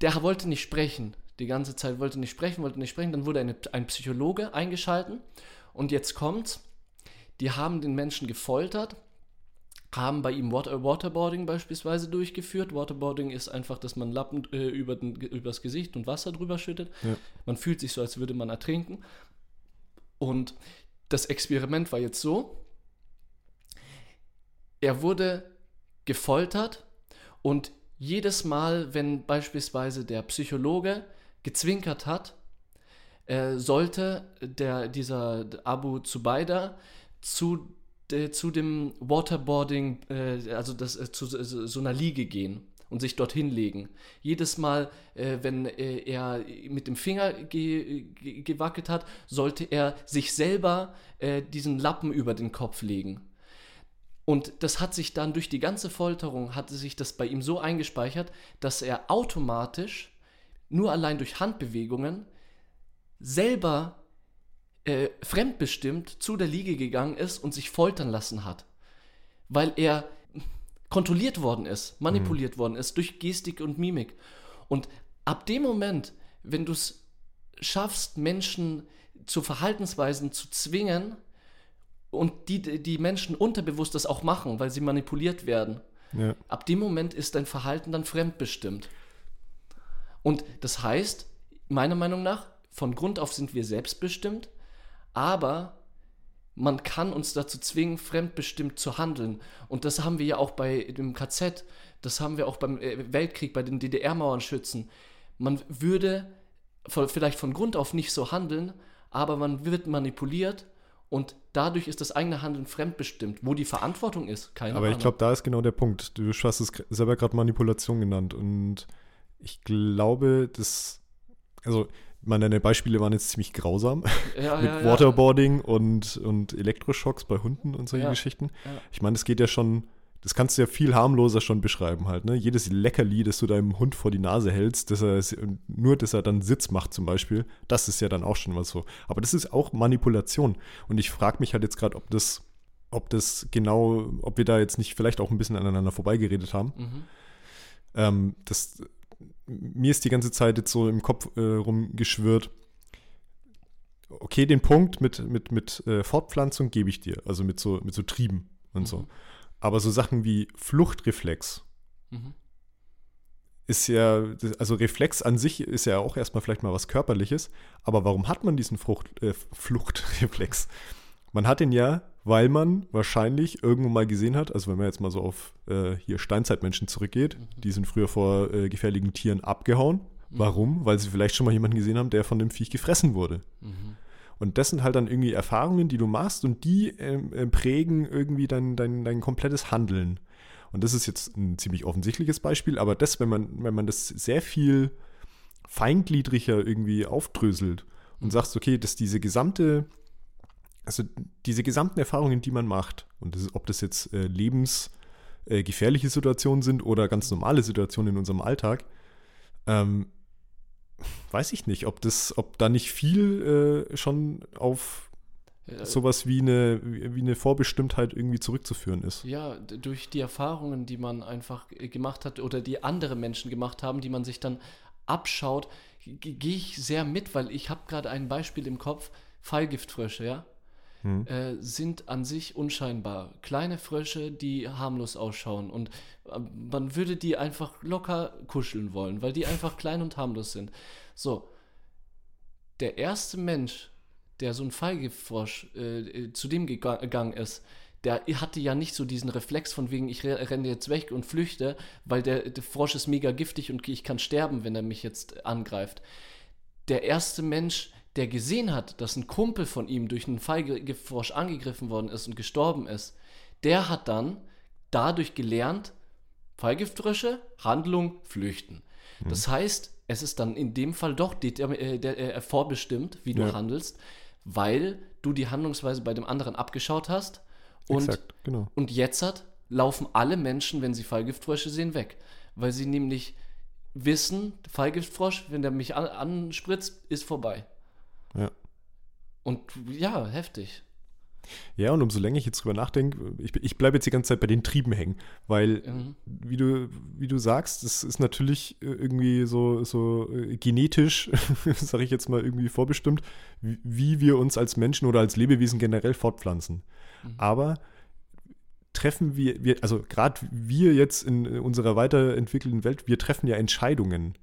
der wollte nicht sprechen. Die ganze Zeit wollte nicht sprechen, wollte nicht sprechen. Dann wurde eine, ein Psychologe eingeschalten. Und jetzt kommt's. Die haben den Menschen gefoltert, haben bei ihm Water Waterboarding beispielsweise durchgeführt. Waterboarding ist einfach, dass man Lappen äh, über den, übers Gesicht und Wasser drüber schüttet. Ja. Man fühlt sich so, als würde man ertrinken. Und das Experiment war jetzt so, er wurde gefoltert und jedes Mal, wenn beispielsweise der Psychologe gezwinkert hat, äh, sollte der, dieser Abu Zubaida zu, de, zu dem Waterboarding, äh, also das, äh, zu so einer Liege gehen und sich dorthin legen. Jedes Mal, äh, wenn äh, er mit dem Finger ge ge gewackelt hat, sollte er sich selber äh, diesen Lappen über den Kopf legen. Und das hat sich dann durch die ganze Folterung, hatte sich das bei ihm so eingespeichert, dass er automatisch nur allein durch Handbewegungen selber äh, fremdbestimmt zu der Liege gegangen ist und sich foltern lassen hat. Weil er kontrolliert worden ist, manipuliert mhm. worden ist durch Gestik und Mimik. Und ab dem Moment, wenn du es schaffst, Menschen zu Verhaltensweisen zu zwingen und die, die Menschen unterbewusst das auch machen, weil sie manipuliert werden, ja. ab dem Moment ist dein Verhalten dann fremdbestimmt. Und das heißt, meiner Meinung nach, von Grund auf sind wir selbstbestimmt, aber man kann uns dazu zwingen, fremdbestimmt zu handeln. Und das haben wir ja auch bei dem KZ, das haben wir auch beim äh, Weltkrieg, bei den DDR-Mauernschützen. Man würde vielleicht von Grund auf nicht so handeln, aber man wird manipuliert und dadurch ist das eigene Handeln fremdbestimmt. Wo die Verantwortung ist, keine Ahnung. Aber ich glaube, da ist genau der Punkt. Du hast es selber gerade Manipulation genannt und ich glaube, das, also meine, deine Beispiele waren jetzt ziemlich grausam. Ja, mit ja, Waterboarding ja. Und, und Elektroschocks bei Hunden und solche Geschichten. Ich meine, das geht ja schon, das kannst du ja viel harmloser schon beschreiben halt. Ne? Jedes Leckerli, das du deinem Hund vor die Nase hältst, dass er, nur dass er dann Sitz macht zum Beispiel, das ist ja dann auch schon was so. Aber das ist auch Manipulation. Und ich frage mich halt jetzt gerade, ob das, ob das genau, ob wir da jetzt nicht vielleicht auch ein bisschen aneinander vorbeigeredet haben. Mhm. Ähm, das mir ist die ganze Zeit jetzt so im Kopf äh, rumgeschwirrt, okay, den Punkt mit, mit, mit äh, Fortpflanzung gebe ich dir, also mit so, mit so Trieben und mhm. so. Aber so Sachen wie Fluchtreflex mhm. ist ja, also Reflex an sich ist ja auch erstmal vielleicht mal was Körperliches, aber warum hat man diesen Frucht, äh, Fluchtreflex? Man hat ihn ja, weil man wahrscheinlich irgendwo mal gesehen hat, also wenn man jetzt mal so auf äh, hier Steinzeitmenschen zurückgeht, mhm. die sind früher vor äh, gefährlichen Tieren abgehauen. Mhm. Warum? Weil sie vielleicht schon mal jemanden gesehen haben, der von dem Viech gefressen wurde. Mhm. Und das sind halt dann irgendwie Erfahrungen, die du machst und die ähm, äh, prägen irgendwie dein, dein, dein komplettes Handeln. Und das ist jetzt ein ziemlich offensichtliches Beispiel, aber das, wenn man, wenn man das sehr viel feingliedriger irgendwie aufdröselt und sagst, okay, dass diese gesamte also diese gesamten Erfahrungen, die man macht, und das ist, ob das jetzt äh, lebensgefährliche äh, Situationen sind oder ganz normale Situationen in unserem Alltag, ähm, weiß ich nicht, ob das, ob da nicht viel äh, schon auf sowas wie eine, wie eine Vorbestimmtheit irgendwie zurückzuführen ist. Ja, durch die Erfahrungen, die man einfach äh, gemacht hat oder die andere Menschen gemacht haben, die man sich dann abschaut, gehe ich sehr mit, weil ich habe gerade ein Beispiel im Kopf, Fallgiftfrösche, ja mhm. äh, sind an sich unscheinbar. Kleine Frösche, die harmlos ausschauen. Und äh, man würde die einfach locker kuscheln wollen, weil die einfach klein und harmlos sind. So, der erste Mensch, der so ein Feigefrosch äh, äh zu dem gegangen ist, der hatte ja nicht so diesen Reflex von wegen, ich renne jetzt weg und flüchte, weil der, der Frosch ist mega giftig und ich kann sterben, wenn er mich jetzt angreift. Der erste Mensch, der gesehen hat, dass ein Kumpel von ihm durch einen Feigefrosch angegriffen worden ist und gestorben ist, der hat dann dadurch gelernt, Fallgiftfrösche, Handlung, Flüchten. Mhm. Das heißt, es ist dann in dem Fall doch äh, der, äh, vorbestimmt, wie du ja. handelst, weil du die Handlungsweise bei dem anderen abgeschaut hast. Und, Exakt, genau. und jetzt hat, laufen alle Menschen, wenn sie Fallgiftfrösche sehen, weg. Weil sie nämlich wissen, Fallgiftfrosch, wenn der mich an, anspritzt, ist vorbei. Ja. Und ja, heftig. Ja, und umso länger ich jetzt drüber nachdenke, ich, ich bleibe jetzt die ganze Zeit bei den Trieben hängen, weil, mhm. wie, du, wie du sagst, das ist natürlich äh, irgendwie so, so äh, genetisch, sage ich jetzt mal, irgendwie vorbestimmt, wie, wie, wir uns als Menschen oder als Lebewesen generell fortpflanzen. Mhm. Aber treffen wir, wir also gerade wir jetzt in unserer weiterentwickelten Welt, wir treffen ja Entscheidungen,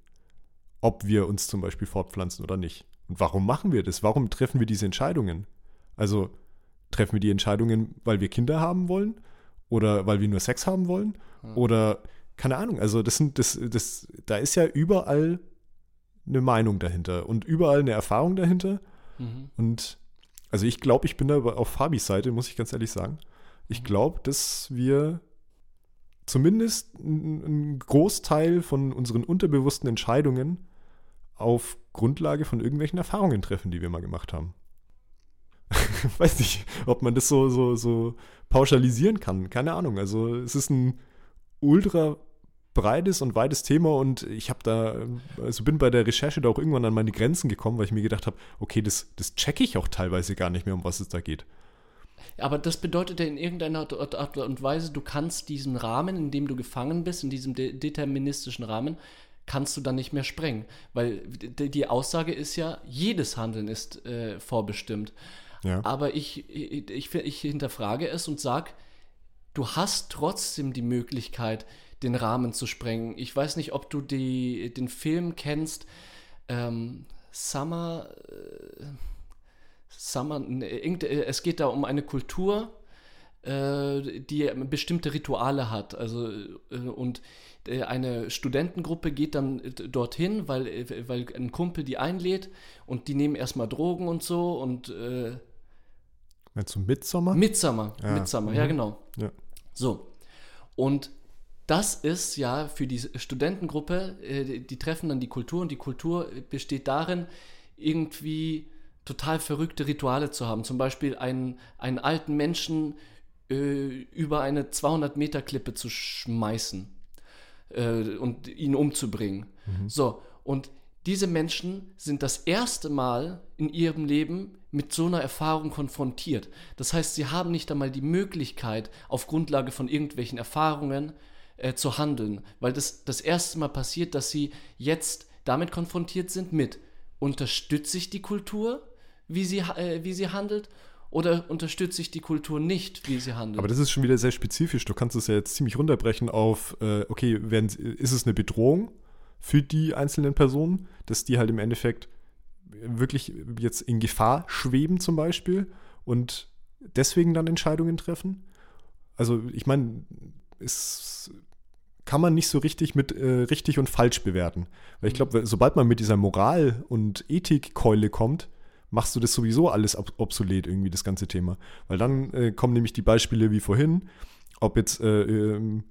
ob wir uns zum Beispiel fortpflanzen oder nicht. Und warum machen wir das? Warum treffen wir diese Entscheidungen? Also treffen wir die Entscheidungen, weil wir Kinder haben wollen? Oder weil wir nur Sex haben wollen? Hm. Oder keine Ahnung. Also das sind, das, das, da ist ja überall eine Meinung dahinter und überall eine Erfahrung dahinter. Mhm. Und also ich glaube, ich bin da auf Fabis Seite, muss ich ganz ehrlich sagen. Ich mhm. glaube, dass wir zumindest einen Großteil von unseren unterbewussten Entscheidungen auf Grundlage von irgendwelchen Erfahrungen treffen, die wir mal gemacht haben. Weiß nicht, ob man das so, so, so pauschalisieren kann. Keine Ahnung. Also es ist ein ultra breites und weites Thema und ich habe da, also bin bei der Recherche da auch irgendwann an meine Grenzen gekommen, weil ich mir gedacht habe, okay, das, das checke ich auch teilweise gar nicht mehr, um was es da geht. Aber das bedeutet ja in irgendeiner Art und Weise, du kannst diesen Rahmen, in dem du gefangen bist, in diesem de deterministischen Rahmen, kannst du dann nicht mehr sprengen. Weil die Aussage ist ja, jedes Handeln ist äh, vorbestimmt. Ja. Aber ich, ich, ich, hinterfrage es und sage, du hast trotzdem die Möglichkeit, den Rahmen zu sprengen. Ich weiß nicht, ob du die, den Film kennst, ähm, Summer, äh, Summer, äh, es geht da um eine Kultur, äh, die bestimmte Rituale hat. Also, äh, und äh, eine Studentengruppe geht dann dorthin, weil, weil ein Kumpel die einlädt und die nehmen erstmal Drogen und so und äh, Meinst du Midsommer? Midsommer, ja. Midsommer, mhm. ja genau. Ja. So. Und das ist ja für die Studentengruppe, äh, die treffen dann die Kultur und die Kultur besteht darin, irgendwie total verrückte Rituale zu haben. Zum Beispiel einen, einen alten Menschen äh, über eine 200 Meter Klippe zu schmeißen äh, und ihn umzubringen. Mhm. So, und diese Menschen sind das erste Mal in ihrem Leben mit so einer Erfahrung konfrontiert. Das heißt, sie haben nicht einmal die Möglichkeit, auf Grundlage von irgendwelchen Erfahrungen äh, zu handeln, weil das das erste Mal passiert, dass sie jetzt damit konfrontiert sind mit, unterstütze ich die Kultur, wie sie, äh, wie sie handelt, oder unterstütze ich die Kultur nicht, wie sie handelt. Aber das ist schon wieder sehr spezifisch. Du kannst es ja jetzt ziemlich runterbrechen auf, äh, okay, wenn, ist es eine Bedrohung für die einzelnen Personen, dass die halt im Endeffekt wirklich jetzt in Gefahr schweben zum Beispiel und deswegen dann Entscheidungen treffen? Also ich meine, es kann man nicht so richtig mit äh, richtig und falsch bewerten. Weil ich mhm. glaube, sobald man mit dieser Moral- und Ethikkeule kommt, machst du das sowieso alles obsolet, irgendwie, das ganze Thema. Weil dann äh, kommen nämlich die Beispiele wie vorhin, ob jetzt, äh, ähm,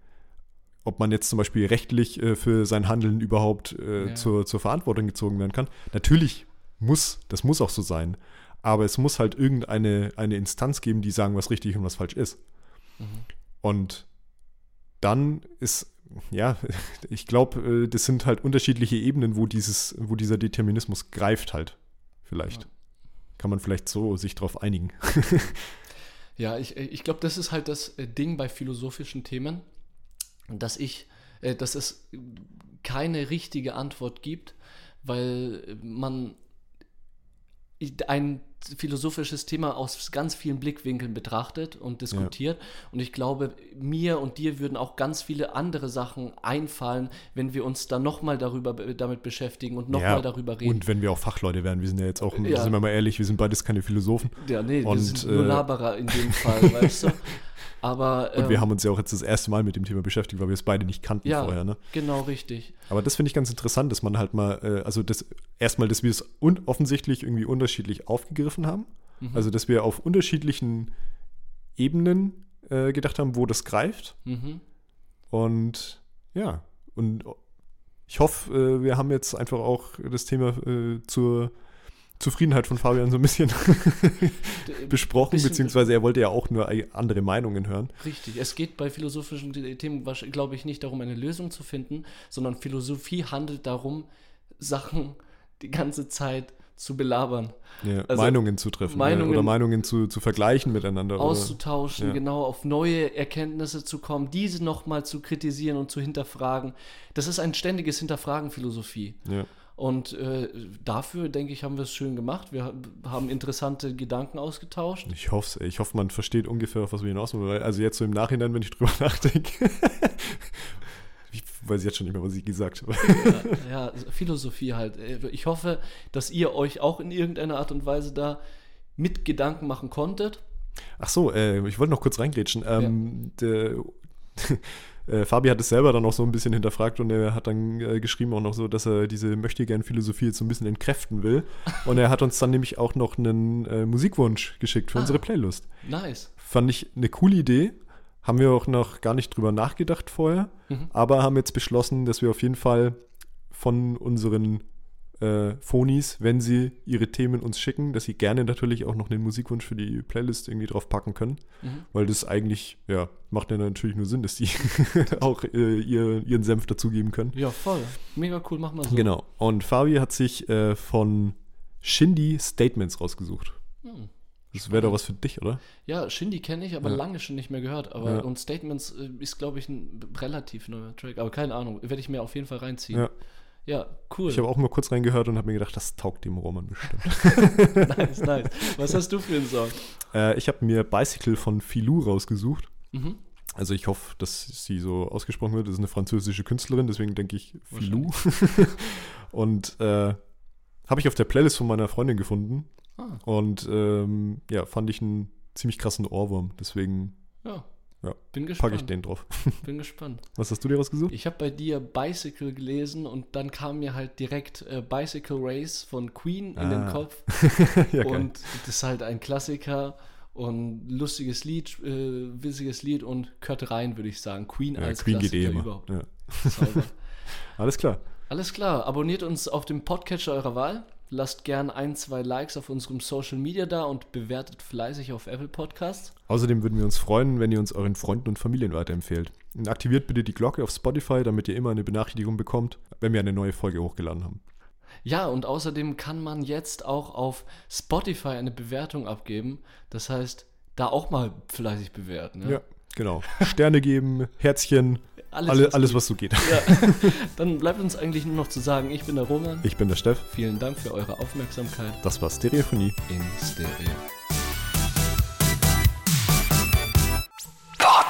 ob man jetzt zum Beispiel rechtlich äh, für sein Handeln überhaupt äh, ja. zur, zur Verantwortung gezogen werden kann. Natürlich muss, das muss auch so sein. Aber es muss halt irgendeine eine Instanz geben, die sagen, was richtig und was falsch ist. Mhm. Und dann ist, ja, ich glaube, äh, das sind halt unterschiedliche Ebenen, wo dieses, wo dieser Determinismus greift halt. Vielleicht. Ja kann man vielleicht so sich darauf einigen. ja, ich, ich glaube, das ist halt das äh, Ding bei philosophischen Themen, dass ich, äh, dass es keine richtige Antwort gibt, weil man ein philosophisches Thema aus ganz vielen Blickwinkeln betrachtet und diskutiert. Ja. Und ich glaube, mir und dir würden auch ganz viele andere Sachen einfallen, wenn wir uns dann nochmal darüber damit beschäftigen und nochmal ja, darüber reden. Und wenn wir auch Fachleute wären, wir sind ja jetzt auch, ja. sind wir mal ehrlich, wir sind beides keine Philosophen. Ja, nee, und, wir sind nur äh, Laberer in dem Fall, weißt du. Aber, und wir ähm, haben uns ja auch jetzt das erste Mal mit dem Thema beschäftigt, weil wir es beide nicht kannten ja, vorher. Ne? Genau, richtig. Aber das finde ich ganz interessant, dass man halt mal, äh, also das erstmal, dass wir es offensichtlich irgendwie unterschiedlich aufgegriffen haben. Mhm. Also, dass wir auf unterschiedlichen Ebenen äh, gedacht haben, wo das greift. Mhm. Und ja, und ich hoffe, äh, wir haben jetzt einfach auch das Thema äh, zur Zufriedenheit von Fabian so ein bisschen besprochen, bisschen beziehungsweise er wollte ja auch nur andere Meinungen hören. Richtig, es geht bei philosophischen Themen, glaube ich, nicht darum, eine Lösung zu finden, sondern Philosophie handelt darum, Sachen die ganze Zeit zu belabern. Ja, also Meinungen zu treffen Meinungen oder Meinungen zu, zu vergleichen miteinander. Auszutauschen, ja. genau, auf neue Erkenntnisse zu kommen, diese nochmal zu kritisieren und zu hinterfragen. Das ist ein ständiges Hinterfragen Philosophie. Ja. Und äh, dafür, denke ich, haben wir es schön gemacht. Wir haben interessante Gedanken ausgetauscht. Ich hoffe es. Ich hoffe, man versteht ungefähr, auf was wir hinaus wollen. Also jetzt so im Nachhinein, wenn ich drüber nachdenke. ich weiß jetzt schon nicht mehr, was ich gesagt habe. ja, ja, Philosophie halt. Ich hoffe, dass ihr euch auch in irgendeiner Art und Weise da mit Gedanken machen konntet. Ach so, äh, ich wollte noch kurz reingrätschen. Ähm, ja. äh, Fabi hat es selber dann auch so ein bisschen hinterfragt und er hat dann äh, geschrieben auch noch so, dass er diese Möchtegern-Philosophie jetzt so ein bisschen entkräften will. Und er hat uns dann nämlich auch noch einen äh, Musikwunsch geschickt für ah, unsere Playlist. Nice. Fand ich eine coole Idee. Haben wir auch noch gar nicht drüber nachgedacht vorher, mhm. aber haben jetzt beschlossen, dass wir auf jeden Fall von unseren äh, Phonis, wenn sie ihre Themen uns schicken, dass sie gerne natürlich auch noch einen Musikwunsch für die Playlist irgendwie drauf packen können. Mhm. Weil das eigentlich, ja, macht ja natürlich nur Sinn, dass die auch äh, ihr, ihren Senf dazugeben können. Ja, voll. Mega cool, mach mal so. Genau. Und Fabi hat sich äh, von Shindy Statements rausgesucht. Mhm. Das wäre doch was für dich, oder? Ja, Shindy kenne ich, aber ja. lange schon nicht mehr gehört. Aber ja. und Statements äh, ist, glaube ich, ein relativ neuer Track. Aber keine Ahnung, werde ich mir auf jeden Fall reinziehen. Ja. Ja, cool. Ich habe auch mal kurz reingehört und habe mir gedacht, das taugt dem Roman bestimmt. nice, nice. Was hast du für einen Song? Äh, ich habe mir Bicycle von Filou rausgesucht. Mhm. Also ich hoffe, dass sie so ausgesprochen wird. Das ist eine französische Künstlerin, deswegen denke ich Filou. und äh, habe ich auf der Playlist von meiner Freundin gefunden. Ah. Und ähm, ja, fand ich einen ziemlich krassen Ohrwurm. Deswegen ja. Ja, bin gespannt. Packe ich den drauf. Bin gespannt. Was hast du dir rausgesucht? Ich habe bei dir Bicycle gelesen und dann kam mir halt direkt äh, Bicycle Race von Queen ah. in den ah. Kopf. ja, und das ist halt ein Klassiker und lustiges Lied, äh, witziges Lied und gehört rein, würde ich sagen. Queen ja, als Queen Klassiker geht eh immer. überhaupt. Ja. Alles klar. Alles klar. Abonniert uns auf dem Podcatcher eurer Wahl. Lasst gern ein, zwei Likes auf unserem Social Media da und bewertet fleißig auf Apple Podcasts. Außerdem würden wir uns freuen, wenn ihr uns euren Freunden und Familien weiterempfehlt. Und aktiviert bitte die Glocke auf Spotify, damit ihr immer eine Benachrichtigung bekommt, wenn wir eine neue Folge hochgeladen haben. Ja, und außerdem kann man jetzt auch auf Spotify eine Bewertung abgeben. Das heißt, da auch mal fleißig bewerten. Ja, ja genau. Sterne geben, Herzchen, alles, Alle, was, alles was so geht. Ja. Dann bleibt uns eigentlich nur noch zu sagen, ich bin der Roman. Ich bin der Steff. Vielen Dank für eure Aufmerksamkeit. Das war Stereophonie. In Stereo. Pod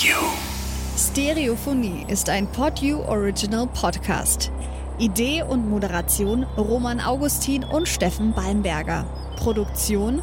You. Stereophonie ist ein Pod You Original Podcast. Idee und Moderation Roman Augustin und Steffen Balmberger. Produktion